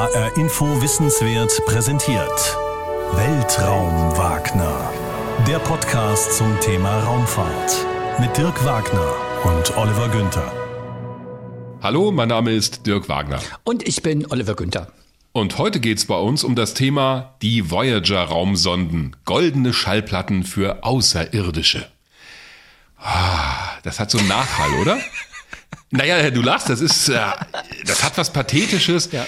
HR Info Wissenswert präsentiert. Weltraum Wagner. Der Podcast zum Thema Raumfahrt. Mit Dirk Wagner und Oliver Günther. Hallo, mein Name ist Dirk Wagner. Und ich bin Oliver Günther. Und heute geht es bei uns um das Thema die Voyager-Raumsonden. Goldene Schallplatten für Außerirdische. Ah, das hat so einen Nachhall, oder? naja, du lachst, das ist, äh, das hat was Pathetisches. Ja.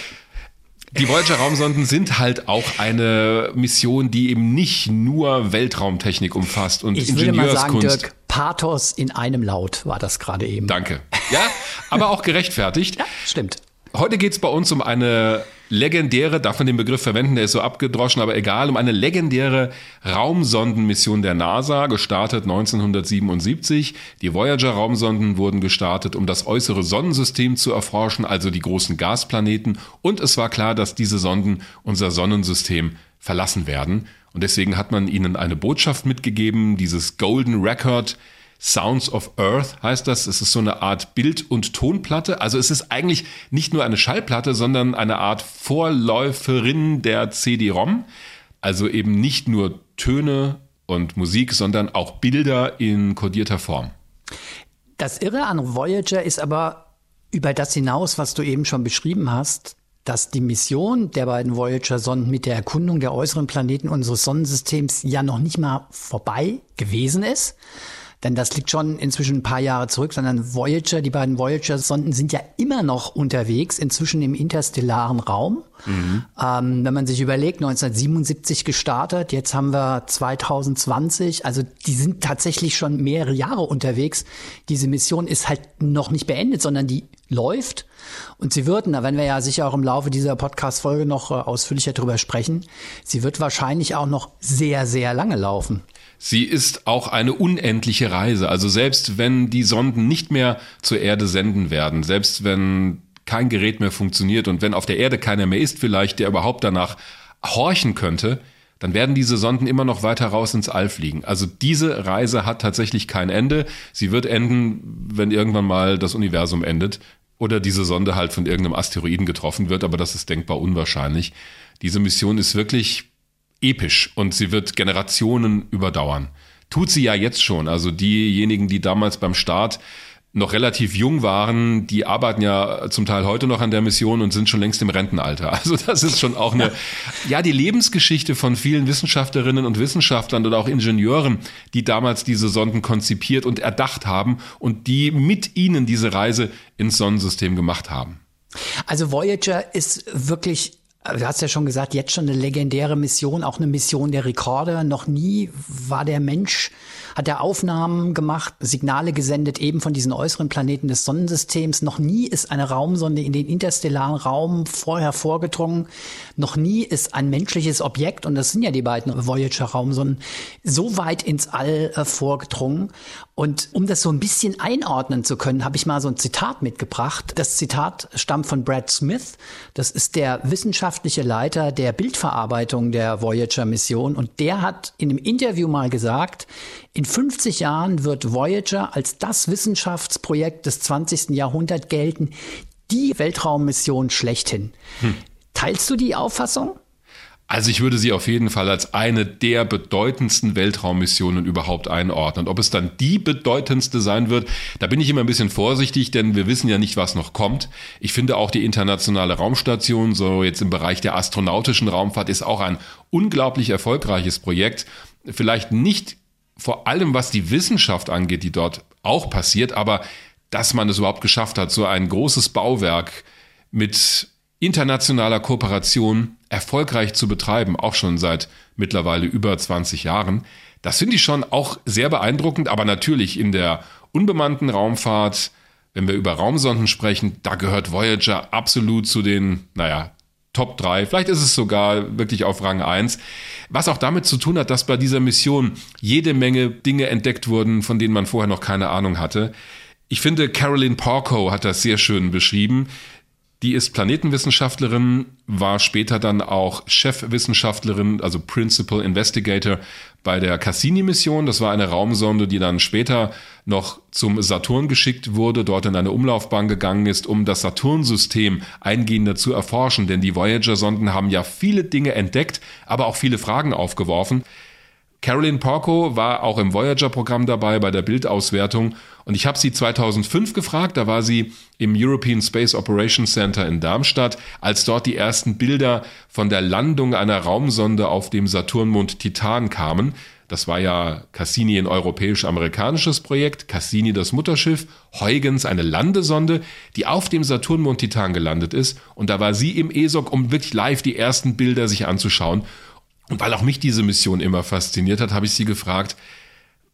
Die Voyager-Raumsonden sind halt auch eine Mission, die eben nicht nur Weltraumtechnik umfasst und ich Ingenieurskunst. Würde mal sagen, Dirk, Pathos in einem Laut war das gerade eben. Danke. Ja, aber auch gerechtfertigt. ja, stimmt. Heute geht es bei uns um eine legendäre, darf man den Begriff verwenden, der ist so abgedroschen, aber egal, um eine legendäre Raumsondenmission der NASA, gestartet 1977. Die Voyager-Raumsonden wurden gestartet, um das äußere Sonnensystem zu erforschen, also die großen Gasplaneten. Und es war klar, dass diese Sonden unser Sonnensystem verlassen werden. Und deswegen hat man ihnen eine Botschaft mitgegeben, dieses Golden Record, Sounds of Earth heißt das. Es ist so eine Art Bild- und Tonplatte. Also es ist eigentlich nicht nur eine Schallplatte, sondern eine Art Vorläuferin der CD-ROM. Also eben nicht nur Töne und Musik, sondern auch Bilder in kodierter Form. Das Irre an Voyager ist aber über das hinaus, was du eben schon beschrieben hast, dass die Mission der beiden Voyager-Sonden mit der Erkundung der äußeren Planeten unseres Sonnensystems ja noch nicht mal vorbei gewesen ist, denn das liegt schon inzwischen ein paar Jahre zurück, sondern Voyager, die beiden Voyager-Sonden sind ja immer noch unterwegs, inzwischen im interstellaren Raum. Mhm. Ähm, wenn man sich überlegt, 1977 gestartet, jetzt haben wir 2020, also die sind tatsächlich schon mehrere Jahre unterwegs. Diese Mission ist halt noch nicht beendet, sondern die läuft. Und sie wird, da werden wir ja sicher auch im Laufe dieser Podcast-Folge noch äh, ausführlicher drüber sprechen, sie wird wahrscheinlich auch noch sehr, sehr lange laufen. Sie ist auch eine unendliche Reise. Also selbst wenn die Sonden nicht mehr zur Erde senden werden, selbst wenn kein Gerät mehr funktioniert und wenn auf der Erde keiner mehr ist vielleicht, der überhaupt danach horchen könnte, dann werden diese Sonden immer noch weiter raus ins All fliegen. Also diese Reise hat tatsächlich kein Ende. Sie wird enden, wenn irgendwann mal das Universum endet oder diese Sonde halt von irgendeinem Asteroiden getroffen wird, aber das ist denkbar unwahrscheinlich. Diese Mission ist wirklich episch und sie wird Generationen überdauern. Tut sie ja jetzt schon. Also diejenigen, die damals beim Start noch relativ jung waren, die arbeiten ja zum Teil heute noch an der Mission und sind schon längst im Rentenalter. Also das ist schon auch eine, ja, die Lebensgeschichte von vielen Wissenschaftlerinnen und Wissenschaftlern oder auch Ingenieuren, die damals diese Sonden konzipiert und erdacht haben und die mit ihnen diese Reise ins Sonnensystem gemacht haben. Also Voyager ist wirklich Du hast ja schon gesagt, jetzt schon eine legendäre Mission, auch eine Mission der Rekorde. Noch nie war der Mensch, hat er Aufnahmen gemacht, Signale gesendet, eben von diesen äußeren Planeten des Sonnensystems. Noch nie ist eine Raumsonde in den interstellaren Raum vorher vorgedrungen. Noch nie ist ein menschliches Objekt, und das sind ja die beiden Voyager-Raumsonden, so weit ins All äh, vorgedrungen. Und um das so ein bisschen einordnen zu können, habe ich mal so ein Zitat mitgebracht. Das Zitat stammt von Brad Smith. Das ist der wissenschaftliche Leiter der Bildverarbeitung der Voyager-Mission. Und der hat in einem Interview mal gesagt, in 50 Jahren wird Voyager als das Wissenschaftsprojekt des 20. Jahrhunderts gelten, die Weltraummission schlechthin. Hm. Teilst du die Auffassung? Also ich würde sie auf jeden Fall als eine der bedeutendsten Weltraummissionen überhaupt einordnen. Ob es dann die bedeutendste sein wird, da bin ich immer ein bisschen vorsichtig, denn wir wissen ja nicht, was noch kommt. Ich finde auch die internationale Raumstation, so jetzt im Bereich der astronautischen Raumfahrt, ist auch ein unglaublich erfolgreiches Projekt. Vielleicht nicht vor allem, was die Wissenschaft angeht, die dort auch passiert, aber dass man es überhaupt geschafft hat, so ein großes Bauwerk mit internationaler Kooperation erfolgreich zu betreiben, auch schon seit mittlerweile über 20 Jahren. Das finde ich schon auch sehr beeindruckend, aber natürlich in der unbemannten Raumfahrt, wenn wir über Raumsonden sprechen, da gehört Voyager absolut zu den, naja, Top 3. Vielleicht ist es sogar wirklich auf Rang 1. Was auch damit zu tun hat, dass bei dieser Mission jede Menge Dinge entdeckt wurden, von denen man vorher noch keine Ahnung hatte. Ich finde, Carolyn Porco hat das sehr schön beschrieben Die ist Planetenwissenschaftlerin, war später dann auch Chefwissenschaftlerin, also Principal Investigator bei der Cassini-Mission. Das war eine Raumsonde, die dann später noch zum Saturn geschickt wurde, dort in eine Umlaufbahn gegangen ist, um das Saturnsystem eingehender zu erforschen. Denn die Voyager-Sonden haben ja viele Dinge entdeckt, aber auch viele Fragen aufgeworfen. Carolyn Porco war auch im Voyager-Programm dabei bei der Bildauswertung und ich habe sie 2005 gefragt, da war sie im European Space Operations Center in Darmstadt, als dort die ersten Bilder von der Landung einer Raumsonde auf dem Saturnmond Titan kamen. Das war ja Cassini ein europäisch-amerikanisches Projekt, Cassini das Mutterschiff, Huygens eine Landesonde, die auf dem Saturnmond Titan gelandet ist. Und da war sie im ESOC, um wirklich live die ersten Bilder sich anzuschauen. Und weil auch mich diese Mission immer fasziniert hat, habe ich sie gefragt,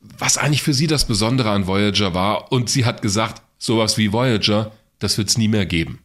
was eigentlich für sie das Besondere an Voyager war. Und sie hat gesagt, sowas wie Voyager, das wird es nie mehr geben.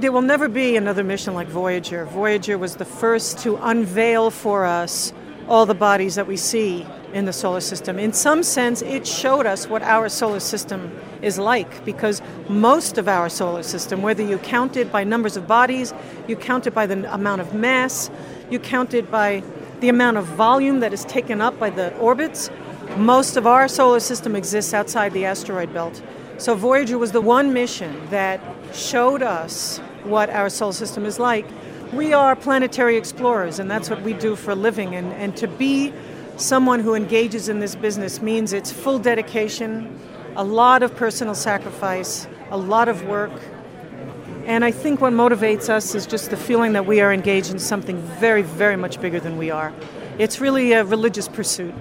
There will never be another mission like Voyager. Voyager was the first to unveil for us all the bodies that we see in the solar system. In some sense, it showed us what our solar system is like because most of our solar system, whether you count it by numbers of bodies, you count it by the amount of mass, you count it by the amount of volume that is taken up by the orbits, most of our solar system exists outside the asteroid belt. So Voyager was the one mission that showed us what our solar system is like. We are planetary explorers, and that's what we do for a living. And, and to be someone who engages in this business means it's full dedication, a lot of personal sacrifice, a lot of work, And I think what motivates us is just the feeling that we are engaged in something very, very much bigger than we are. It's really a religious pursuit.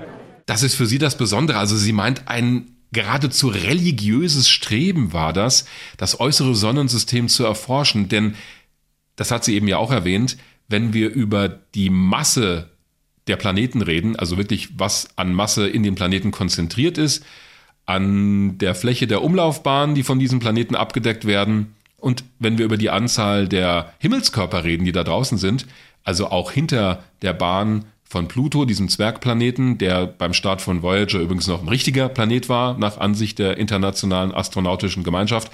Das ist für sie das Besondere. Also sie meint, ein geradezu religiöses Streben war das, das äußere Sonnensystem zu erforschen. Denn, das hat sie eben ja auch erwähnt, wenn wir über die Masse der Planeten reden, also wirklich was an Masse in den Planeten konzentriert ist, an der Fläche der Umlaufbahn, die von diesen Planeten abgedeckt werden, und wenn wir über die Anzahl der Himmelskörper reden, die da draußen sind, also auch hinter der Bahn von Pluto, diesem Zwergplaneten, der beim Start von Voyager übrigens noch ein richtiger Planet war, nach Ansicht der Internationalen Astronautischen Gemeinschaft,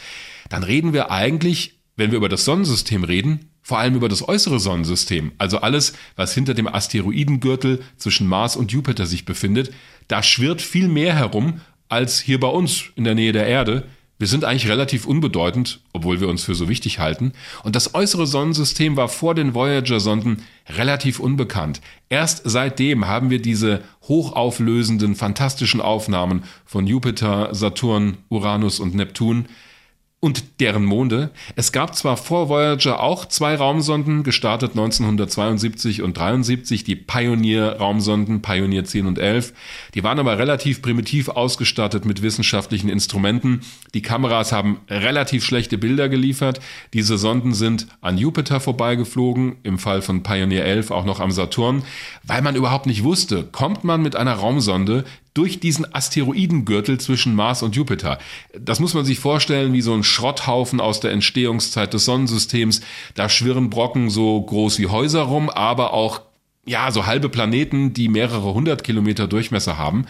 dann reden wir eigentlich, wenn wir über das Sonnensystem reden, vor allem über das äußere Sonnensystem, also alles, was hinter dem Asteroidengürtel zwischen Mars und Jupiter sich befindet, da schwirrt viel mehr herum als hier bei uns in der Nähe der Erde. Wir sind eigentlich relativ unbedeutend, obwohl wir uns für so wichtig halten. Und das äußere Sonnensystem war vor den Voyager-Sonden relativ unbekannt. Erst seitdem haben wir diese hochauflösenden, fantastischen Aufnahmen von Jupiter, Saturn, Uranus und Neptun und deren Monde. Es gab zwar vor Voyager auch zwei Raumsonden, gestartet 1972 und 73, die Pioneer-Raumsonden, Pioneer 10 und 11. Die waren aber relativ primitiv ausgestattet mit wissenschaftlichen Instrumenten. Die Kameras haben relativ schlechte Bilder geliefert. Diese Sonden sind an Jupiter vorbeigeflogen, im Fall von Pioneer 11 auch noch am Saturn, weil man überhaupt nicht wusste, kommt man mit einer Raumsonde durch diesen Asteroidengürtel zwischen Mars und Jupiter. Das muss man sich vorstellen wie so ein Schrotthaufen aus der Entstehungszeit des Sonnensystems. Da schwirren Brocken so groß wie Häuser rum, aber auch ja, so halbe Planeten, die mehrere hundert Kilometer Durchmesser haben.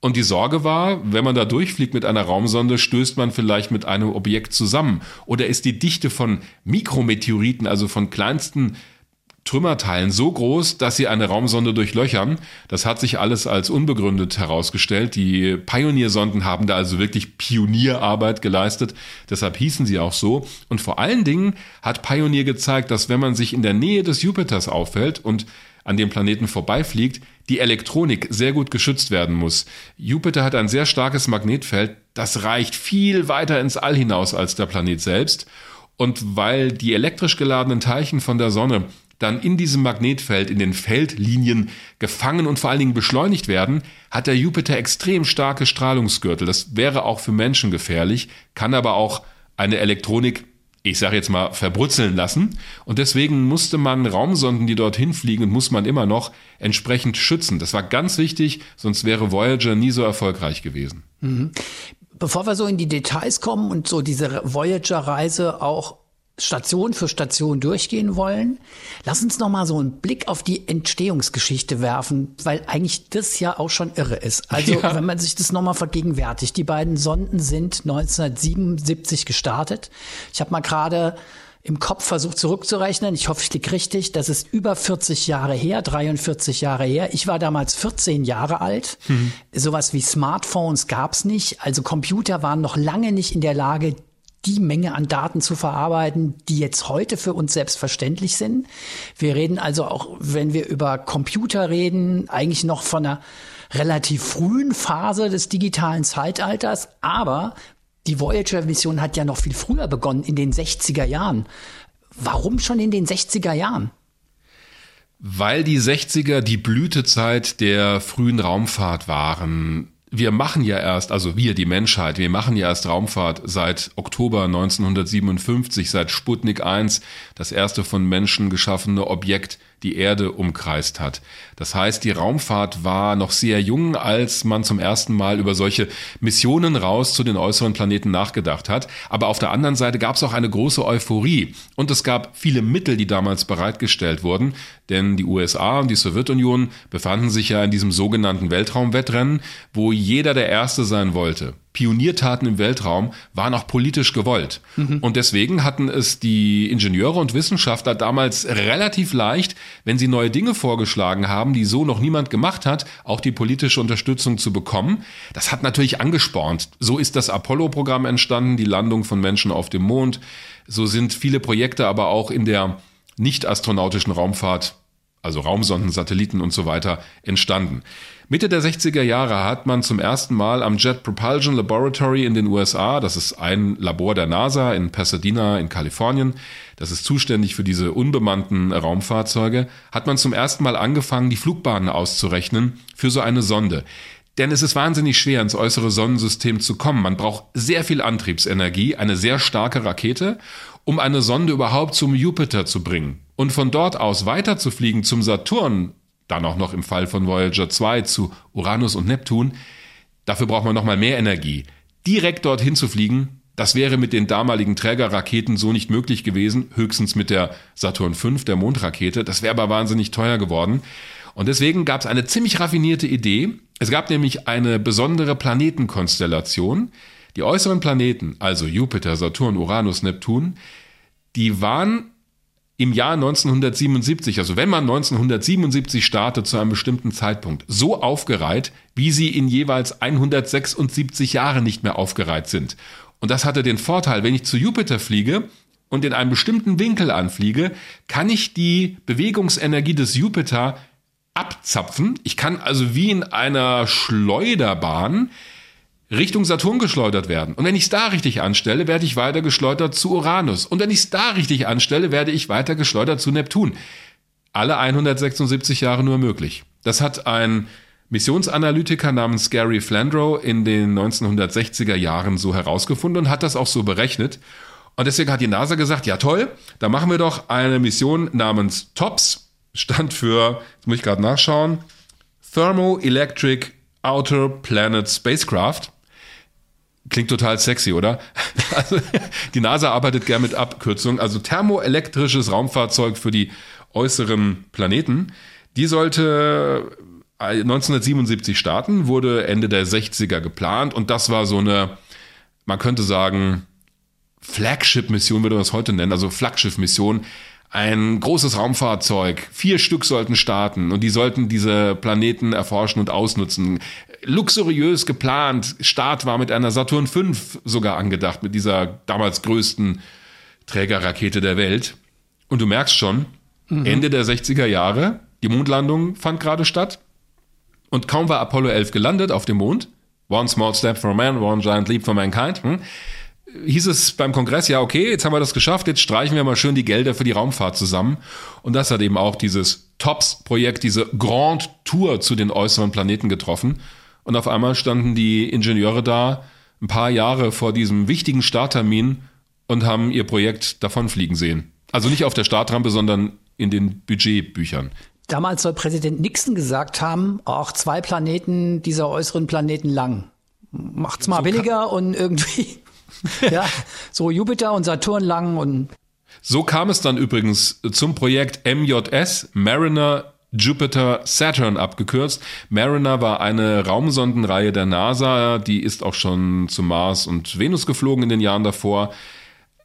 Und die Sorge war, wenn man da durchfliegt mit einer Raumsonde, stößt man vielleicht mit einem Objekt zusammen. Oder ist die Dichte von Mikrometeoriten, also von kleinsten Trümmerteilen so groß, dass sie eine Raumsonde durchlöchern. Das hat sich alles als unbegründet herausgestellt. Die Pioneer-Sonden haben da also wirklich Pionierarbeit geleistet. Deshalb hießen sie auch so. Und vor allen Dingen hat Pioneer gezeigt, dass wenn man sich in der Nähe des Jupiters auffällt und an dem Planeten vorbeifliegt, die Elektronik sehr gut geschützt werden muss. Jupiter hat ein sehr starkes Magnetfeld, das reicht viel weiter ins All hinaus als der Planet selbst. Und weil die elektrisch geladenen Teilchen von der Sonne dann in diesem Magnetfeld, in den Feldlinien gefangen und vor allen Dingen beschleunigt werden, hat der Jupiter extrem starke Strahlungsgürtel. Das wäre auch für Menschen gefährlich, kann aber auch eine Elektronik ich sage jetzt mal, verbrutzeln lassen. Und deswegen musste man Raumsonden, die dorthin fliegen, und muss man immer noch entsprechend schützen. Das war ganz wichtig, sonst wäre Voyager nie so erfolgreich gewesen. Mhm. Bevor wir so in die Details kommen und so diese Voyager-Reise auch Station für Station durchgehen wollen. Lass uns noch mal so einen Blick auf die Entstehungsgeschichte werfen, weil eigentlich das ja auch schon irre ist. Also, ja. wenn man sich das noch mal vergegenwärtigt, die beiden Sonden sind 1977 gestartet. Ich habe mal gerade im Kopf versucht zurückzurechnen. Ich hoffe, ich liege richtig. Das ist über 40 Jahre her, 43 Jahre her. Ich war damals 14 Jahre alt. Mhm. Sowas wie Smartphones gab's nicht. Also Computer waren noch lange nicht in der Lage, die Menge an Daten zu verarbeiten, die jetzt heute für uns selbstverständlich sind. Wir reden also auch, wenn wir über Computer reden, eigentlich noch von einer relativ frühen Phase des digitalen Zeitalters. Aber die Voyager-Mission hat ja noch viel früher begonnen, in den 60er Jahren. Warum schon in den 60er Jahren? Weil die 60er die Blütezeit der frühen Raumfahrt waren wir machen ja erst, also wir, die Menschheit, wir machen ja erst Raumfahrt seit Oktober 1957, seit Sputnik 1, das erste von Menschen geschaffene Objekt die Erde umkreist hat. Das heißt, die Raumfahrt war noch sehr jung, als man zum ersten Mal über solche Missionen raus zu den äußeren Planeten nachgedacht hat. Aber auf der anderen Seite gab es auch eine große Euphorie und es gab viele Mittel, die damals bereitgestellt wurden, denn die USA und die Sowjetunion befanden sich ja in diesem sogenannten Weltraumwettrennen, wo jeder der Erste sein wollte. Pioniertaten im Weltraum waren auch politisch gewollt. Mhm. Und deswegen hatten es die Ingenieure und Wissenschaftler damals relativ leicht, wenn sie neue Dinge vorgeschlagen haben, die so noch niemand gemacht hat, auch die politische Unterstützung zu bekommen. Das hat natürlich angespornt. So ist das Apollo-Programm entstanden, die Landung von Menschen auf dem Mond. So sind viele Projekte aber auch in der nicht astronautischen Raumfahrt also Raumsonden, Satelliten und so weiter, entstanden. Mitte der 60er Jahre hat man zum ersten Mal am Jet Propulsion Laboratory in den USA, das ist ein Labor der NASA in Pasadena in Kalifornien, das ist zuständig für diese unbemannten Raumfahrzeuge, hat man zum ersten Mal angefangen, die Flugbahnen auszurechnen für so eine Sonde. Denn es ist wahnsinnig schwer, ins äußere Sonnensystem zu kommen. Man braucht sehr viel Antriebsenergie, eine sehr starke Rakete, um eine Sonde überhaupt zum Jupiter zu bringen und von dort aus weiterzufliegen zum Saturn, dann auch noch im Fall von Voyager 2 zu Uranus und Neptun, dafür braucht man nochmal mehr Energie. Direkt dorthin zu fliegen, das wäre mit den damaligen Trägerraketen so nicht möglich gewesen, höchstens mit der Saturn V, der Mondrakete. Das wäre aber wahnsinnig teuer geworden. Und deswegen gab es eine ziemlich raffinierte Idee. Es gab nämlich eine besondere Planetenkonstellation. Die äußeren Planeten, also Jupiter, Saturn, Uranus, Neptun, die waren im Jahr 1977, also wenn man 1977 startet zu einem bestimmten Zeitpunkt, so aufgereiht, wie sie in jeweils 176 Jahren nicht mehr aufgereiht sind. Und das hatte den Vorteil, wenn ich zu Jupiter fliege und in einem bestimmten Winkel anfliege, kann ich die Bewegungsenergie des Jupiter abzapfen. Ich kann also wie in einer Schleuderbahn Richtung Saturn geschleudert werden. Und wenn ich es da richtig anstelle, werde ich weiter geschleudert zu Uranus. Und wenn ich es da richtig anstelle, werde ich weiter geschleudert zu Neptun. Alle 176 Jahre nur möglich. Das hat ein Missionsanalytiker namens Gary Flandrow in den 1960er Jahren so herausgefunden und hat das auch so berechnet. Und deswegen hat die NASA gesagt, ja toll, da machen wir doch eine Mission namens TOPS, stand für, jetzt muss ich gerade nachschauen, Thermoelectric Outer Planet Spacecraft. Klingt total sexy, oder? Also, die NASA arbeitet gern mit Abkürzungen. Also thermoelektrisches Raumfahrzeug für die äußeren Planeten. Die sollte 1977 äh, starten, wurde Ende der 60er geplant und das war so eine, man könnte sagen, Flagship-Mission, würde man das heute nennen, also Flaggschiff-Mission. Ein großes Raumfahrzeug, vier Stück sollten starten und die sollten diese Planeten erforschen und ausnutzen luxuriös geplant. Start war mit einer Saturn V sogar angedacht, mit dieser damals größten Trägerrakete der Welt. Und du merkst schon, mhm. Ende der 60er Jahre, die Mondlandung fand gerade statt. Und kaum war Apollo 11 gelandet auf dem Mond, One Small Step for Man, One Giant Leap for Mankind, hm, hieß es beim Kongress, ja, okay, jetzt haben wir das geschafft, jetzt streichen wir mal schön die Gelder für die Raumfahrt zusammen. Und das hat eben auch dieses TOPS-Projekt, diese Grand Tour zu den äußeren Planeten getroffen. Und auf einmal standen die Ingenieure da ein paar Jahre vor diesem wichtigen Starttermin und haben ihr Projekt davonfliegen sehen. Also nicht auf der Startrampe, sondern in den Budgetbüchern. Damals soll Präsident Nixon gesagt haben, auch zwei Planeten dieser äußeren Planeten lang. Macht's mal so billiger und irgendwie, ja, so Jupiter und Saturn lang und. So kam es dann übrigens zum Projekt MJS, Mariner Jupiter Saturn abgekürzt. Mariner war eine Raumsondenreihe der NASA, die ist auch schon zu Mars und Venus geflogen in den Jahren davor.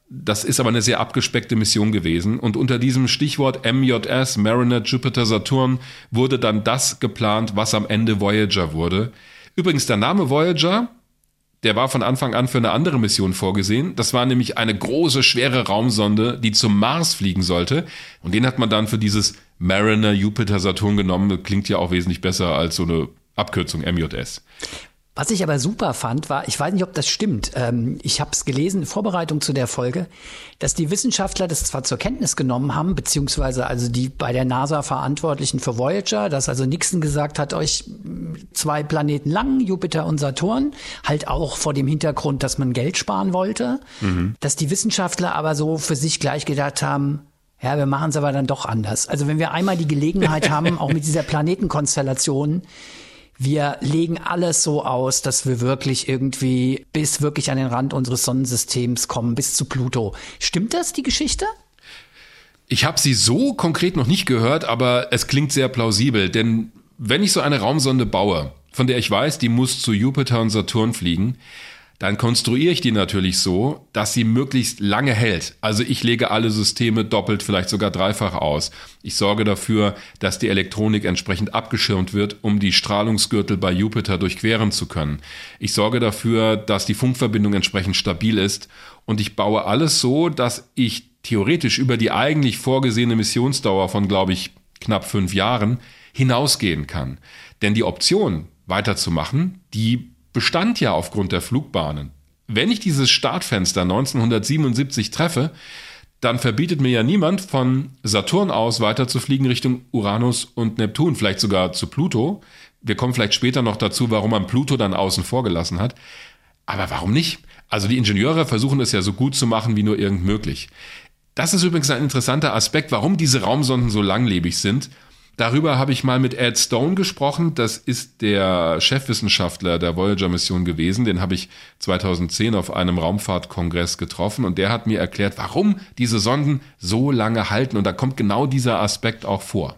Das ist aber eine sehr abgespeckte Mission gewesen. Und unter diesem Stichwort MJS, Mariner Jupiter Saturn, wurde dann das geplant, was am Ende Voyager wurde. Übrigens, der Name Voyager, der war von Anfang an für eine andere Mission vorgesehen. Das war nämlich eine große, schwere Raumsonde, die zum Mars fliegen sollte. Und den hat man dann für dieses Mariner Jupiter Saturn genommen. Das klingt ja auch wesentlich besser als so eine Abkürzung MJS. Was ich aber super fand, war, ich weiß nicht, ob das stimmt, ähm, ich habe es gelesen in Vorbereitung zu der Folge, dass die Wissenschaftler das zwar zur Kenntnis genommen haben, beziehungsweise also die bei der NASA Verantwortlichen für Voyager, dass also Nixon gesagt hat, euch zwei Planeten lang, Jupiter und Saturn, halt auch vor dem Hintergrund, dass man Geld sparen wollte, mhm. dass die Wissenschaftler aber so für sich gleich gedacht haben, ja, wir machen es aber dann doch anders. Also wenn wir einmal die Gelegenheit haben, auch mit dieser Planetenkonstellation, wir legen alles so aus, dass wir wirklich irgendwie bis wirklich an den Rand unseres Sonnensystems kommen, bis zu Pluto. Stimmt das, die Geschichte? Ich habe sie so konkret noch nicht gehört, aber es klingt sehr plausibel, denn wenn ich so eine Raumsonde baue, von der ich weiß, die muss zu Jupiter und Saturn fliegen, dann konstruiere ich die natürlich so, dass sie möglichst lange hält. Also ich lege alle Systeme doppelt, vielleicht sogar dreifach aus. Ich sorge dafür, dass die Elektronik entsprechend abgeschirmt wird, um die Strahlungsgürtel bei Jupiter durchqueren zu können. Ich sorge dafür, dass die Funkverbindung entsprechend stabil ist und ich baue alles so, dass ich theoretisch über die eigentlich vorgesehene Missionsdauer von, glaube ich, knapp fünf Jahren hinausgehen kann. Denn die Option weiterzumachen, die bestand ja aufgrund der Flugbahnen. Wenn ich dieses Startfenster 1977 treffe, dann verbietet mir ja niemand von Saturn aus weiter zu fliegen Richtung Uranus und Neptun, vielleicht sogar zu Pluto. Wir kommen vielleicht später noch dazu, warum man Pluto dann außen vor gelassen hat. Aber warum nicht? Also die Ingenieure versuchen es ja so gut zu machen wie nur irgend möglich. Das ist übrigens ein interessanter Aspekt, warum diese Raumsonden so langlebig sind Darüber habe ich mal mit Ed Stone gesprochen. Das ist der Chefwissenschaftler der Voyager-Mission gewesen. Den habe ich 2010 auf einem Raumfahrtkongress getroffen und der hat mir erklärt, warum diese Sonden so lange halten. Und da kommt genau dieser Aspekt auch vor.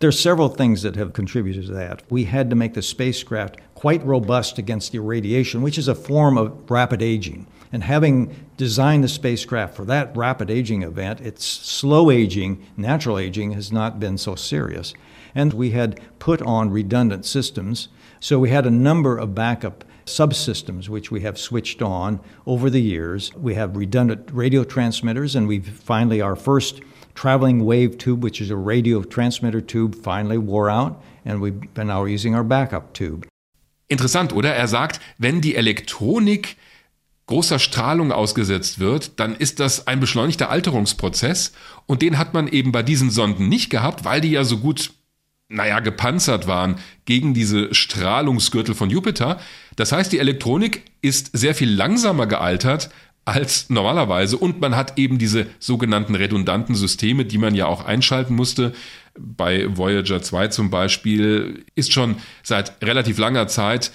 There are several things that have contributed to that. We had to make the spacecraft quite robust against irradiation, which is a form of rapid aging. And having designed the spacecraft for that rapid aging event, its slow aging, natural aging, has not been so serious. And we had put on redundant systems. So we had a number of backup subsystems which we have switched on over the years. We have redundant radio transmitters, and we've finally, our first traveling wave tube, which is a radio transmitter tube, finally wore out, and we've been now using our backup tube. Interessant, oder? Er sagt, wenn die Elektronik großer Strahlung ausgesetzt wird, dann ist das ein beschleunigter Alterungsprozess und den hat man eben bei diesen Sonden nicht gehabt, weil die ja so gut, naja, gepanzert waren gegen diese Strahlungsgürtel von Jupiter. Das heißt, die Elektronik ist sehr viel langsamer gealtert als normalerweise und man hat eben diese sogenannten redundanten Systeme, die man ja auch einschalten musste. Bei Voyager 2 zum Beispiel ist schon seit relativ langer Zeit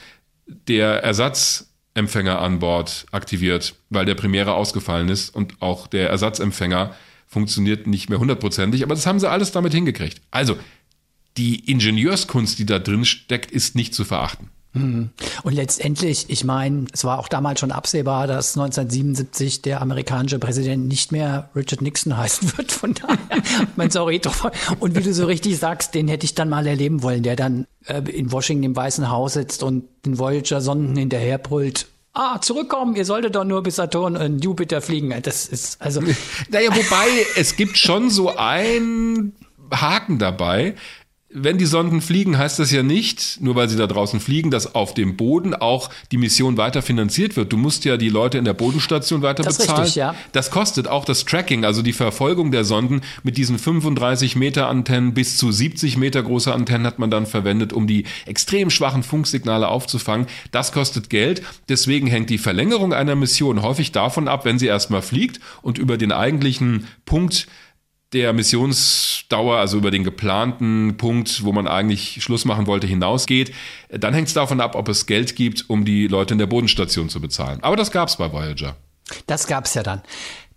der Ersatz Empfänger an Bord aktiviert, weil der Primäre ausgefallen ist und auch der Ersatzempfänger funktioniert nicht mehr hundertprozentig, aber das haben sie alles damit hingekriegt. Also, die Ingenieurskunst, die da drin steckt, ist nicht zu verachten. Mhm. Und letztendlich, ich meine, es war auch damals schon absehbar, dass 1977 der amerikanische Präsident nicht mehr Richard Nixon heißen wird. Von daher, mein sorry, doch. Und wie du so richtig sagst, den hätte ich dann mal erleben wollen, der dann äh, in Washington im Weißen Haus sitzt und den Voyager-Sonden hinterherbrüllt. Ah, zurückkommen, ihr solltet doch nur bis Saturn und Jupiter fliegen. Das ist also. Naja, wobei, es gibt schon so ein Haken dabei wenn die Sonden fliegen, heißt das ja nicht, nur weil sie da draußen fliegen, dass auf dem Boden auch die Mission weiter finanziert wird. Du musst ja die Leute in der Bodenstation weiter das bezahlen. Richtig, ja. Das kostet auch das Tracking, also die Verfolgung der Sonden mit diesen 35 Meter Antennen bis zu 70 Meter große Antennen hat man dann verwendet, um die extrem schwachen Funksignale aufzufangen. Das kostet Geld. Deswegen hängt die Verlängerung einer Mission häufig davon ab, wenn sie erstmal fliegt und über den eigentlichen Punkt der Missionsdauer, also über den geplanten Punkt, wo man eigentlich Schluss machen wollte, hinausgeht, dann hängt es davon ab, ob es Geld gibt, um die Leute in der Bodenstation zu bezahlen. Aber das gab es bei Voyager. Das gab es ja dann.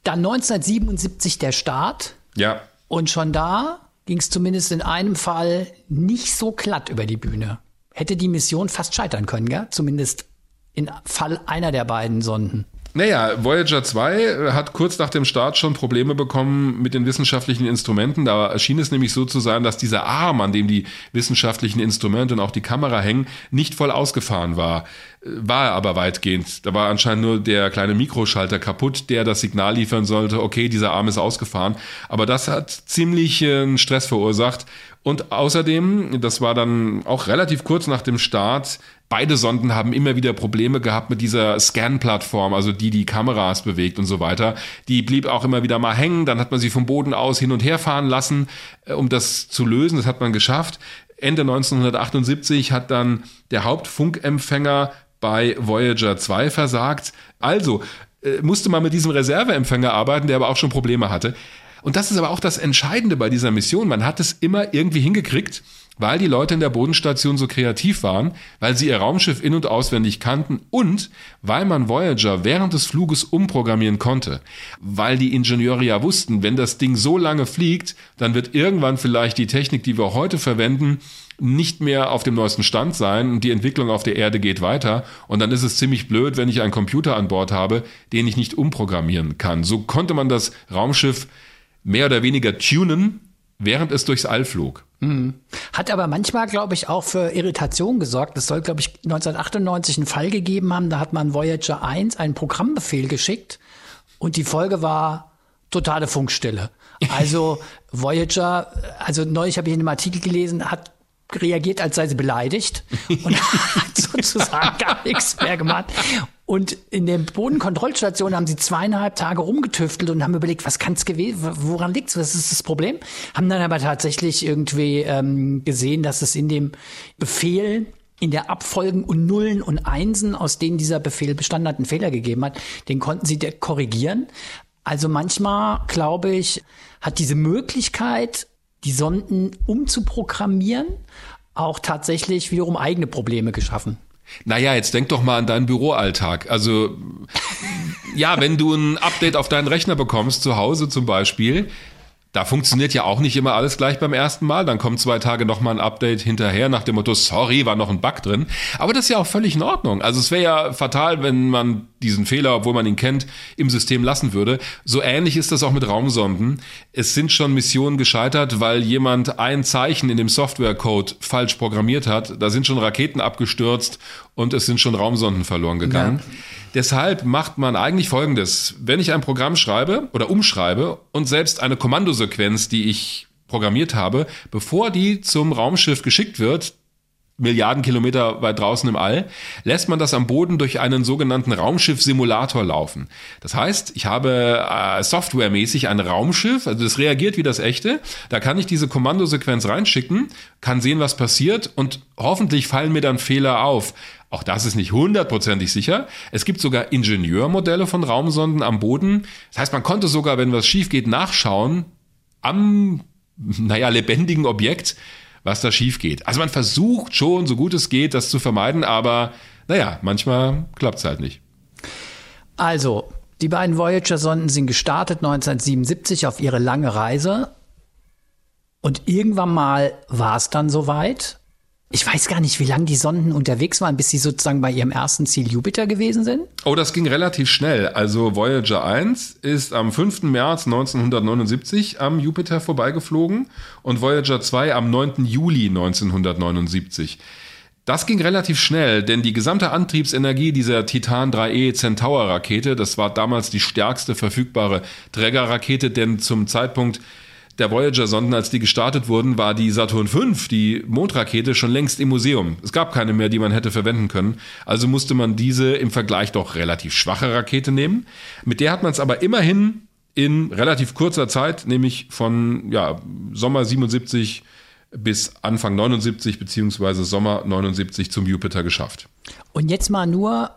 Dann 1977 der Start. Ja. Und schon da ging es zumindest in einem Fall nicht so glatt über die Bühne. Hätte die Mission fast scheitern können, gell? Zumindest in Fall einer der beiden Sonden. Naja, Voyager 2 äh, hat kurz nach dem Start schon Probleme bekommen mit den wissenschaftlichen Instrumenten. Da schien es nämlich so zu sein, dass dieser Arm, an dem die wissenschaftlichen Instrumente und auch die Kamera hängen, nicht voll ausgefahren war. Äh, war er aber weitgehend. Da war anscheinend nur der kleine Mikroschalter kaputt, der das Signal liefern sollte, okay, dieser Arm ist ausgefahren. Aber das hat ziemlich äh, Stress verursacht. Und außerdem, das war dann auch relativ kurz nach dem Start, beide Sonden haben immer wieder Probleme gehabt mit dieser Scan-Plattform, also die die Kameras bewegt und so weiter. Die blieb auch immer wieder mal hängen, dann hat man sie vom Boden aus hin und her fahren lassen, äh, um das zu lösen. Das hat man geschafft. Ende 1978 hat dann der Hauptfunkempfänger bei Voyager 2 versagt. Also äh, musste man mit diesem Reserveempfänger arbeiten, der aber auch schon Probleme hatte. Und das ist aber auch das Entscheidende bei dieser Mission. Man hat es immer irgendwie hingekriegt, weil die Leute in der Bodenstation so kreativ waren, weil sie ihr Raumschiff in- und auswendig kannten und weil man Voyager während des Fluges umprogrammieren konnte. Weil die Ingenieure ja wussten, wenn das Ding so lange fliegt, dann wird irgendwann vielleicht die Technik, die wir heute verwenden, nicht mehr auf dem neuesten Stand sein und die Entwicklung auf der Erde geht weiter und dann ist es ziemlich blöd, wenn ich einen Computer an Bord habe, den ich nicht umprogrammieren kann. So konnte man das Raumschiff mehr oder weniger tunen, während es durchs All flog. Mhm. Hat aber manchmal, glaube ich, auch für Irritation gesorgt. Es soll, glaube ich, 1998 einen Fall gegeben haben, da hat man Voyager 1 einen Programmbefehl geschickt und die Folge war totale Funkstille. Also Voyager, also neulich habe ich in einem Artikel gelesen, hat reagiert, als sei sie beleidigt und hat sozusagen gar nichts mehr gemacht. Und in der Bodenkontrollstation haben sie zweieinhalb Tage rumgetüftelt und haben überlegt, was kann es gewesen, woran liegt's, was ist das Problem? Haben dann aber tatsächlich irgendwie ähm, gesehen, dass es in dem Befehl in der Abfolgen und Nullen und Einsen, aus denen dieser Befehl bestanden hat, einen Fehler gegeben hat, den konnten sie korrigieren. Also manchmal, glaube ich, hat diese Möglichkeit, die Sonden umzuprogrammieren, auch tatsächlich wiederum eigene Probleme geschaffen. Naja, jetzt denk doch mal an deinen Büroalltag. Also, ja, wenn du ein Update auf deinen Rechner bekommst, zu Hause zum Beispiel, da funktioniert ja auch nicht immer alles gleich beim ersten Mal. Dann kommt zwei Tage nochmal ein Update hinterher nach dem Motto, sorry, war noch ein Bug drin. Aber das ist ja auch völlig in Ordnung. Also es wäre ja fatal, wenn man diesen Fehler, obwohl man ihn kennt, im System lassen würde. So ähnlich ist das auch mit Raumsonden. Es sind schon Missionen gescheitert, weil jemand ein Zeichen in dem Softwarecode falsch programmiert hat. Da sind schon Raketen abgestürzt und es sind schon Raumsonden verloren gegangen. Ja. Deshalb macht man eigentlich Folgendes. Wenn ich ein Programm schreibe oder umschreibe und selbst eine Kommandosequenz, die ich programmiert habe, bevor die zum Raumschiff geschickt wird, Milliarden Kilometer weit draußen im All, lässt man das am Boden durch einen sogenannten Raumschiff-Simulator laufen. Das heißt, ich habe äh, softwaremäßig ein Raumschiff, also das reagiert wie das echte. Da kann ich diese Kommandosequenz reinschicken, kann sehen, was passiert und hoffentlich fallen mir dann Fehler auf. Auch das ist nicht hundertprozentig sicher. Es gibt sogar Ingenieurmodelle von Raumsonden am Boden. Das heißt, man konnte sogar, wenn was schief geht, nachschauen am, naja, lebendigen Objekt, was da schief geht. Also man versucht schon, so gut es geht, das zu vermeiden, aber naja, manchmal klappt es halt nicht. Also, die beiden Voyager-Sonden sind gestartet 1977 auf ihre lange Reise. Und irgendwann mal war es dann soweit. Ich weiß gar nicht, wie lange die Sonden unterwegs waren, bis sie sozusagen bei ihrem ersten Ziel Jupiter gewesen sind. Oh, das ging relativ schnell. Also Voyager 1 ist am 5. März 1979 am Jupiter vorbeigeflogen und Voyager 2 am 9. Juli 1979. Das ging relativ schnell, denn die gesamte Antriebsenergie dieser Titan 3E Centaur Rakete, das war damals die stärkste verfügbare Trägerrakete, denn zum Zeitpunkt der Voyager-Sonden, als die gestartet wurden, war die Saturn V, die Mondrakete, schon längst im Museum. Es gab keine mehr, die man hätte verwenden können. Also musste man diese im Vergleich doch relativ schwache Rakete nehmen. Mit der hat man es aber immerhin in relativ kurzer Zeit, nämlich von ja, Sommer 77 bis Anfang 79 beziehungsweise Sommer 79 zum Jupiter geschafft. Und jetzt mal nur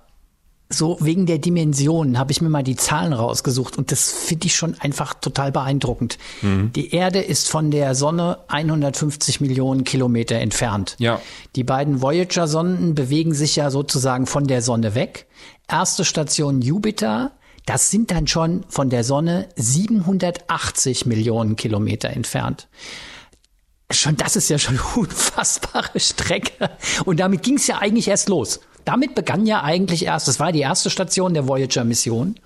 so wegen der Dimensionen habe ich mir mal die Zahlen rausgesucht und das finde ich schon einfach total beeindruckend. Mhm. Die Erde ist von der Sonne 150 Millionen Kilometer entfernt. Ja. Die beiden Voyager-Sonden bewegen sich ja sozusagen von der Sonne weg. Erste Station Jupiter, das sind dann schon von der Sonne 780 Millionen Kilometer entfernt. Schon das ist ja schon eine unfassbare Strecke. Und damit ging es ja eigentlich erst los. Damit begann ja eigentlich erst, das war die erste Station der Voyager-Mission.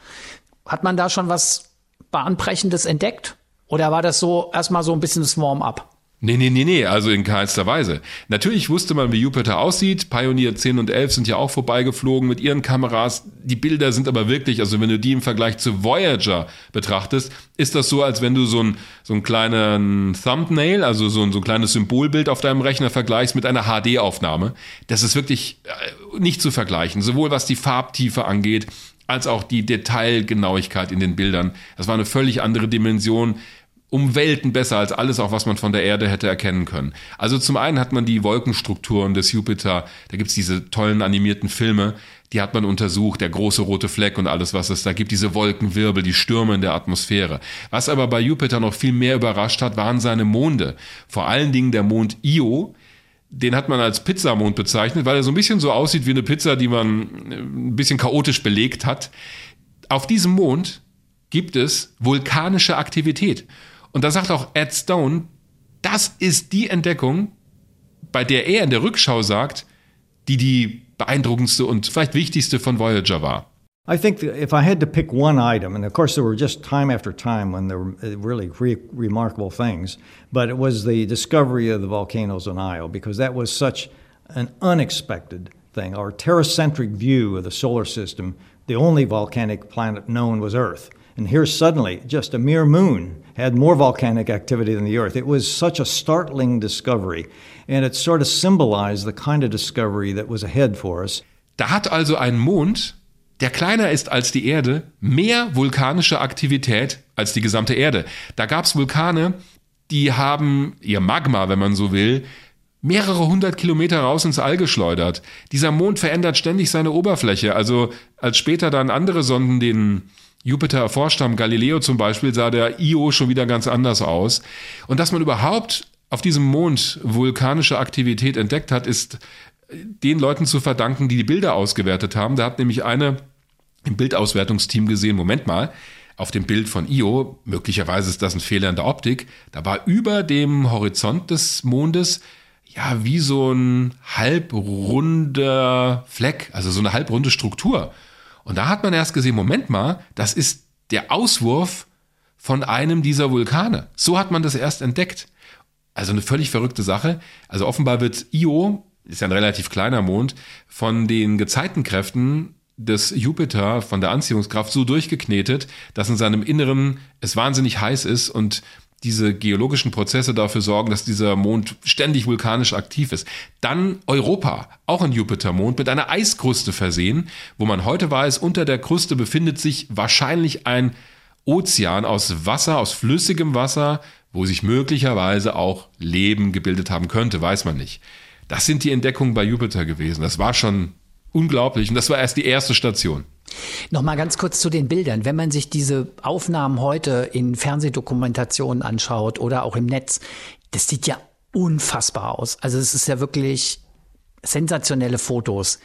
Hat man da schon was Bahnbrechendes entdeckt? Oder war das so erstmal so ein bisschen das Warm-up? Nee, nee, nee, nee, also in keinster Weise. Natürlich wusste man, wie Jupiter aussieht. Pioneer 10 und 11 sind ja auch vorbeigeflogen mit ihren Kameras. Die Bilder sind aber wirklich, also wenn du die im Vergleich zu Voyager betrachtest, ist das so, als wenn du so ein, so ein kleinen Thumbnail, also so ein, so ein kleines Symbolbild auf deinem Rechner vergleichst mit einer HD-Aufnahme. Das ist wirklich äh, nicht zu vergleichen. Sowohl was die Farbtiefe angeht, als auch die Detailgenauigkeit in den Bildern. Das war eine völlig andere Dimension um Welten besser als alles, auch was man von der Erde hätte erkennen können. Also zum einen hat man die Wolkenstrukturen des Jupiter, da gibt's diese tollen animierten Filme, die hat man untersucht, der große rote Fleck und alles, was es da gibt, diese Wolkenwirbel, die Stürme in der Atmosphäre. Was aber bei Jupiter noch viel mehr überrascht hat, waren seine Monde. Vor allen Dingen der Mond Io, den hat man als Pizzamond bezeichnet, weil er so ein bisschen so aussieht wie eine Pizza, die man äh, ein bisschen chaotisch belegt hat. Auf diesem Mond gibt es vulkanische Aktivität. Und da sagt auch Ed Stone, das ist die Entdeckung, bei der er in der Rückschau sagt, die die beeindruckendste und vielleicht wichtigste von Voyager war. I think if I had to pick one item, and of course there were just time after time when there were uh, really re remarkable things, but it was the discovery of the volcanoes on Io because that was such an unexpected thing. Our terracentric view of the solar system, the only volcanic planet known was Earth. And here suddenly, just a mere moon had more volcanic activity than the Earth. It was such a startling discovery, and it sort of symbolized the kind of discovery that was ahead for us. Da hat also ein Mond, der kleiner ist als die Erde, mehr vulkanische Aktivität als die gesamte Erde. Da gab es Vulkane, die haben ihr Magma, wenn man so will, mehrere hundert Kilometer raus ins All geschleudert. Dieser Mond verändert ständig seine Oberfläche. Also als später dann andere Sonden den Jupiter erforscht haben, Galileo zum Beispiel, sah der Io schon wieder ganz anders aus. Und dass man überhaupt auf diesem Mond vulkanische Aktivität entdeckt hat, ist den Leuten zu verdanken, die die Bilder ausgewertet haben. Da hat nämlich eine im Bildauswertungsteam gesehen, Moment mal, auf dem Bild von Io, möglicherweise ist das ein Fehler in der Optik, da war über dem Horizont des Mondes ja wie so ein halbrunder Fleck, also so eine halbrunde Struktur. Und da hat man erst gesehen, Moment mal, das ist der Auswurf von einem dieser Vulkane. So hat man das erst entdeckt. Also eine völlig verrückte Sache. Also offenbar wird Io, ist ja ein relativ kleiner Mond, von den Gezeitenkräften des Jupiter, von der Anziehungskraft so durchgeknetet, dass in seinem Inneren es wahnsinnig heiß ist und diese geologischen Prozesse dafür sorgen, dass dieser Mond ständig vulkanisch aktiv ist. Dann Europa, auch ein Jupitermond, mit einer Eiskruste versehen, wo man heute weiß, unter der Kruste befindet sich wahrscheinlich ein Ozean aus Wasser, aus flüssigem Wasser, wo sich möglicherweise auch Leben gebildet haben könnte, weiß man nicht. Das sind die Entdeckungen bei Jupiter gewesen. Das war schon unglaublich und das war erst die erste Station. Nochmal ganz kurz zu den Bildern. Wenn man sich diese Aufnahmen heute in Fernsehdokumentationen anschaut oder auch im Netz, das sieht ja unfassbar aus. Also es ist ja wirklich sensationelle Fotos.